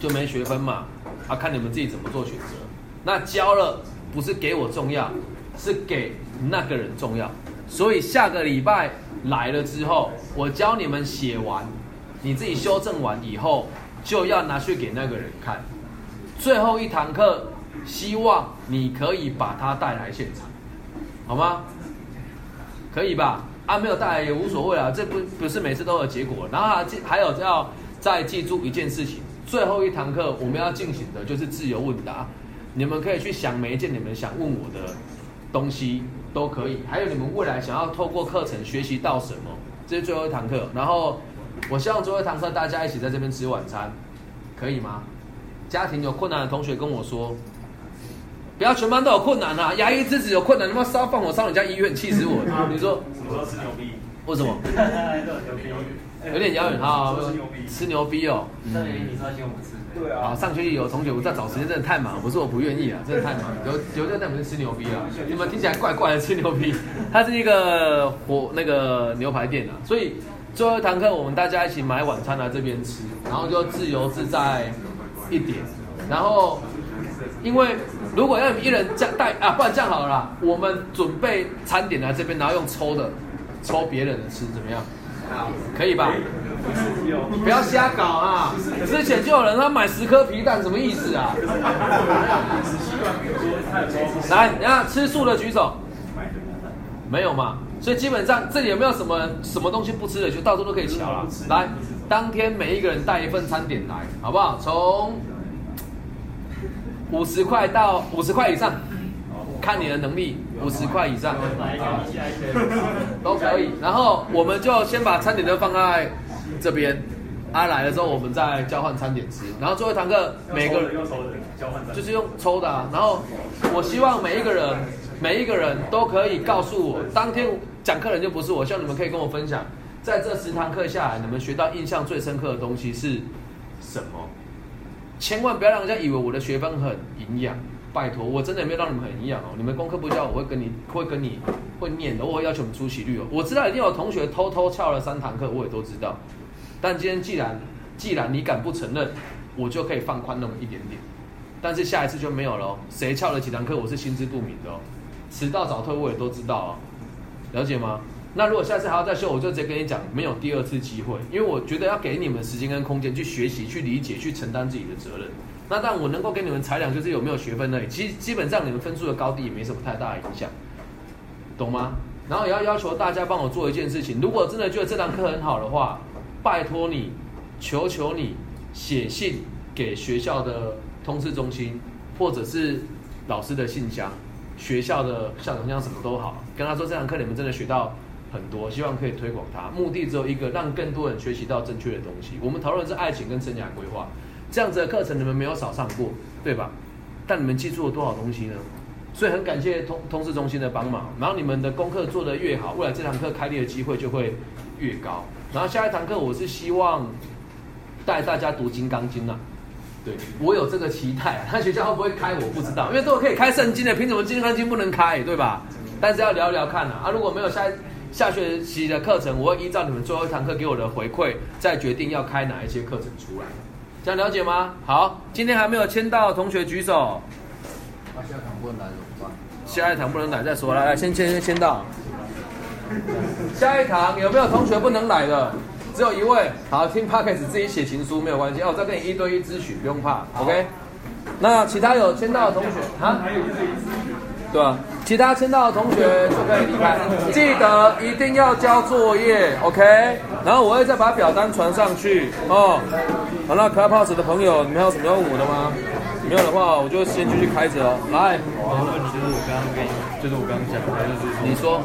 就没学分嘛，啊，看你们自己怎么做选择。那交了不是给我重要，是给那个人重要。所以下个礼拜来了之后，我教你们写完，你自己修正完以后，就要拿去给那个人看。最后一堂课，希望你可以把他带来现场，好吗？可以吧？啊，没有带来也无所谓啊，这不不是每次都有结果。然后还还有要再记住一件事情，最后一堂课我们要进行的就是自由问答，你们可以去想每一件你们想问我的东西。都可以，还有你们未来想要透过课程学习到什么，这是最后一堂课。然后我希望最后一堂课大家一起在这边吃晚餐，可以吗？家庭有困难的同学跟我说，不要全班都有困难啊！牙医之子有困难，他妈烧放火烧你家医院，气死我了！你说什么时候吃牛逼？为什么？[laughs] 有点遥远哈吃牛逼，吃牛逼哦。上学期你说请我们吃，对啊，啊，上学期有同学我在找时间真的太忙，不是我不愿意啊，真的太忙。有有在带我们吃牛逼啊，你们听起来怪怪的吃牛逼，它是一个火那个牛排店啊，所以最后一堂课我们大家一起买晚餐来这边吃，然后就自由自在一点，然后因为如果要你一人这样带啊，不然这样好了啦，我们准备餐点来这边，然后用抽的抽别人的吃，怎么样？可以吧？不要瞎搞啊！之前就有人他买十颗皮蛋，什么意思啊？来，你看吃素的举手。没有嘛？所以基本上这里有没有什么什么东西不吃的，就到处都可以瞧了。来，当天每一个人带一份餐点来，好不好？从五十块到五十块以上，看你的能力，五十块以上都可以。然后我们就先把餐点都放在这边，啊来了之后我们再交换餐点吃。然后最后一堂课每个人用抽的交换餐，就是用抽的、啊。然后我希望每一个人，每一个人都可以告诉我，当天讲课人就不是我，希望你们可以跟我分享，在这十堂课下来，你们学到印象最深刻的东西是什么？千万不要让人家以为我的学分很营养，拜托，我真的没有让你们很营养哦。你们功课不交，我会跟你会跟你会念的，我会要求你们出席率哦。我知道一定有同学偷偷翘了三堂课，我也都知道。但今天既然既然你敢不承认，我就可以放宽那么一点点。但是下一次就没有了哦。谁翘了几堂课，我是心知肚明的哦。迟到早退我也都知道哦，了解吗？那如果下次还要再修，我就直接跟你讲，没有第二次机会，因为我觉得要给你们时间跟空间去学习、去理解、去承担自己的责任。那但我能够给你们裁量，就是有没有学分而已。其实基本上你们分数的高低也没什么太大的影响，懂吗？然后也要要求大家帮我做一件事情，如果真的觉得这堂课很好的话，拜托你，求求你写信给学校的通知中心，或者是老师的信箱，学校的校长信箱什么都好，跟他说这堂课你们真的学到很多，希望可以推广它。目的只有一个，让更多人学习到正确的东西。我们讨论是爱情跟生涯规划，这样子的课程你们没有少上过，对吧？但你们记住了多少东西呢？所以很感谢通通识中心的帮忙，然后你们的功课做得越好，未来这堂课开立的机会就会越高。然后下一堂课我是希望带大家读《金刚经》啊，对我有这个期待啊。他学校会不会开我不知道，因为都可以开圣经的，凭什么《金刚经》不能开，对吧？但是要聊一聊看啊。啊，如果没有下下学期的课程，我会依照你们最后一堂课给我的回馈，再决定要开哪一些课程出来。这样了解吗？好，今天还没有签到的同学举手。那下堂不能来怎么办？下一堂不能来再说，来来，先签先签到。下一堂有没有同学不能来的？只有一位。好，听 p o d c a s 自己写情书没有关系，哦，我再跟你一对一咨询，不用怕，OK。那其他有签到的同学啊？还有一对一咨询，对吧？其他签到的同学就可以离开，记得一定要交作业，OK。然后我会再把表单传上去哦。好，那 Clubhouse 的朋友，你们还有什么要问我的吗？没有的话，我就先继续开着哦。来，我要问你，就是我刚刚跟你，就是我刚刚讲的，就是你说，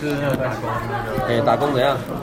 就是那个打工那个。哎，打工怎样？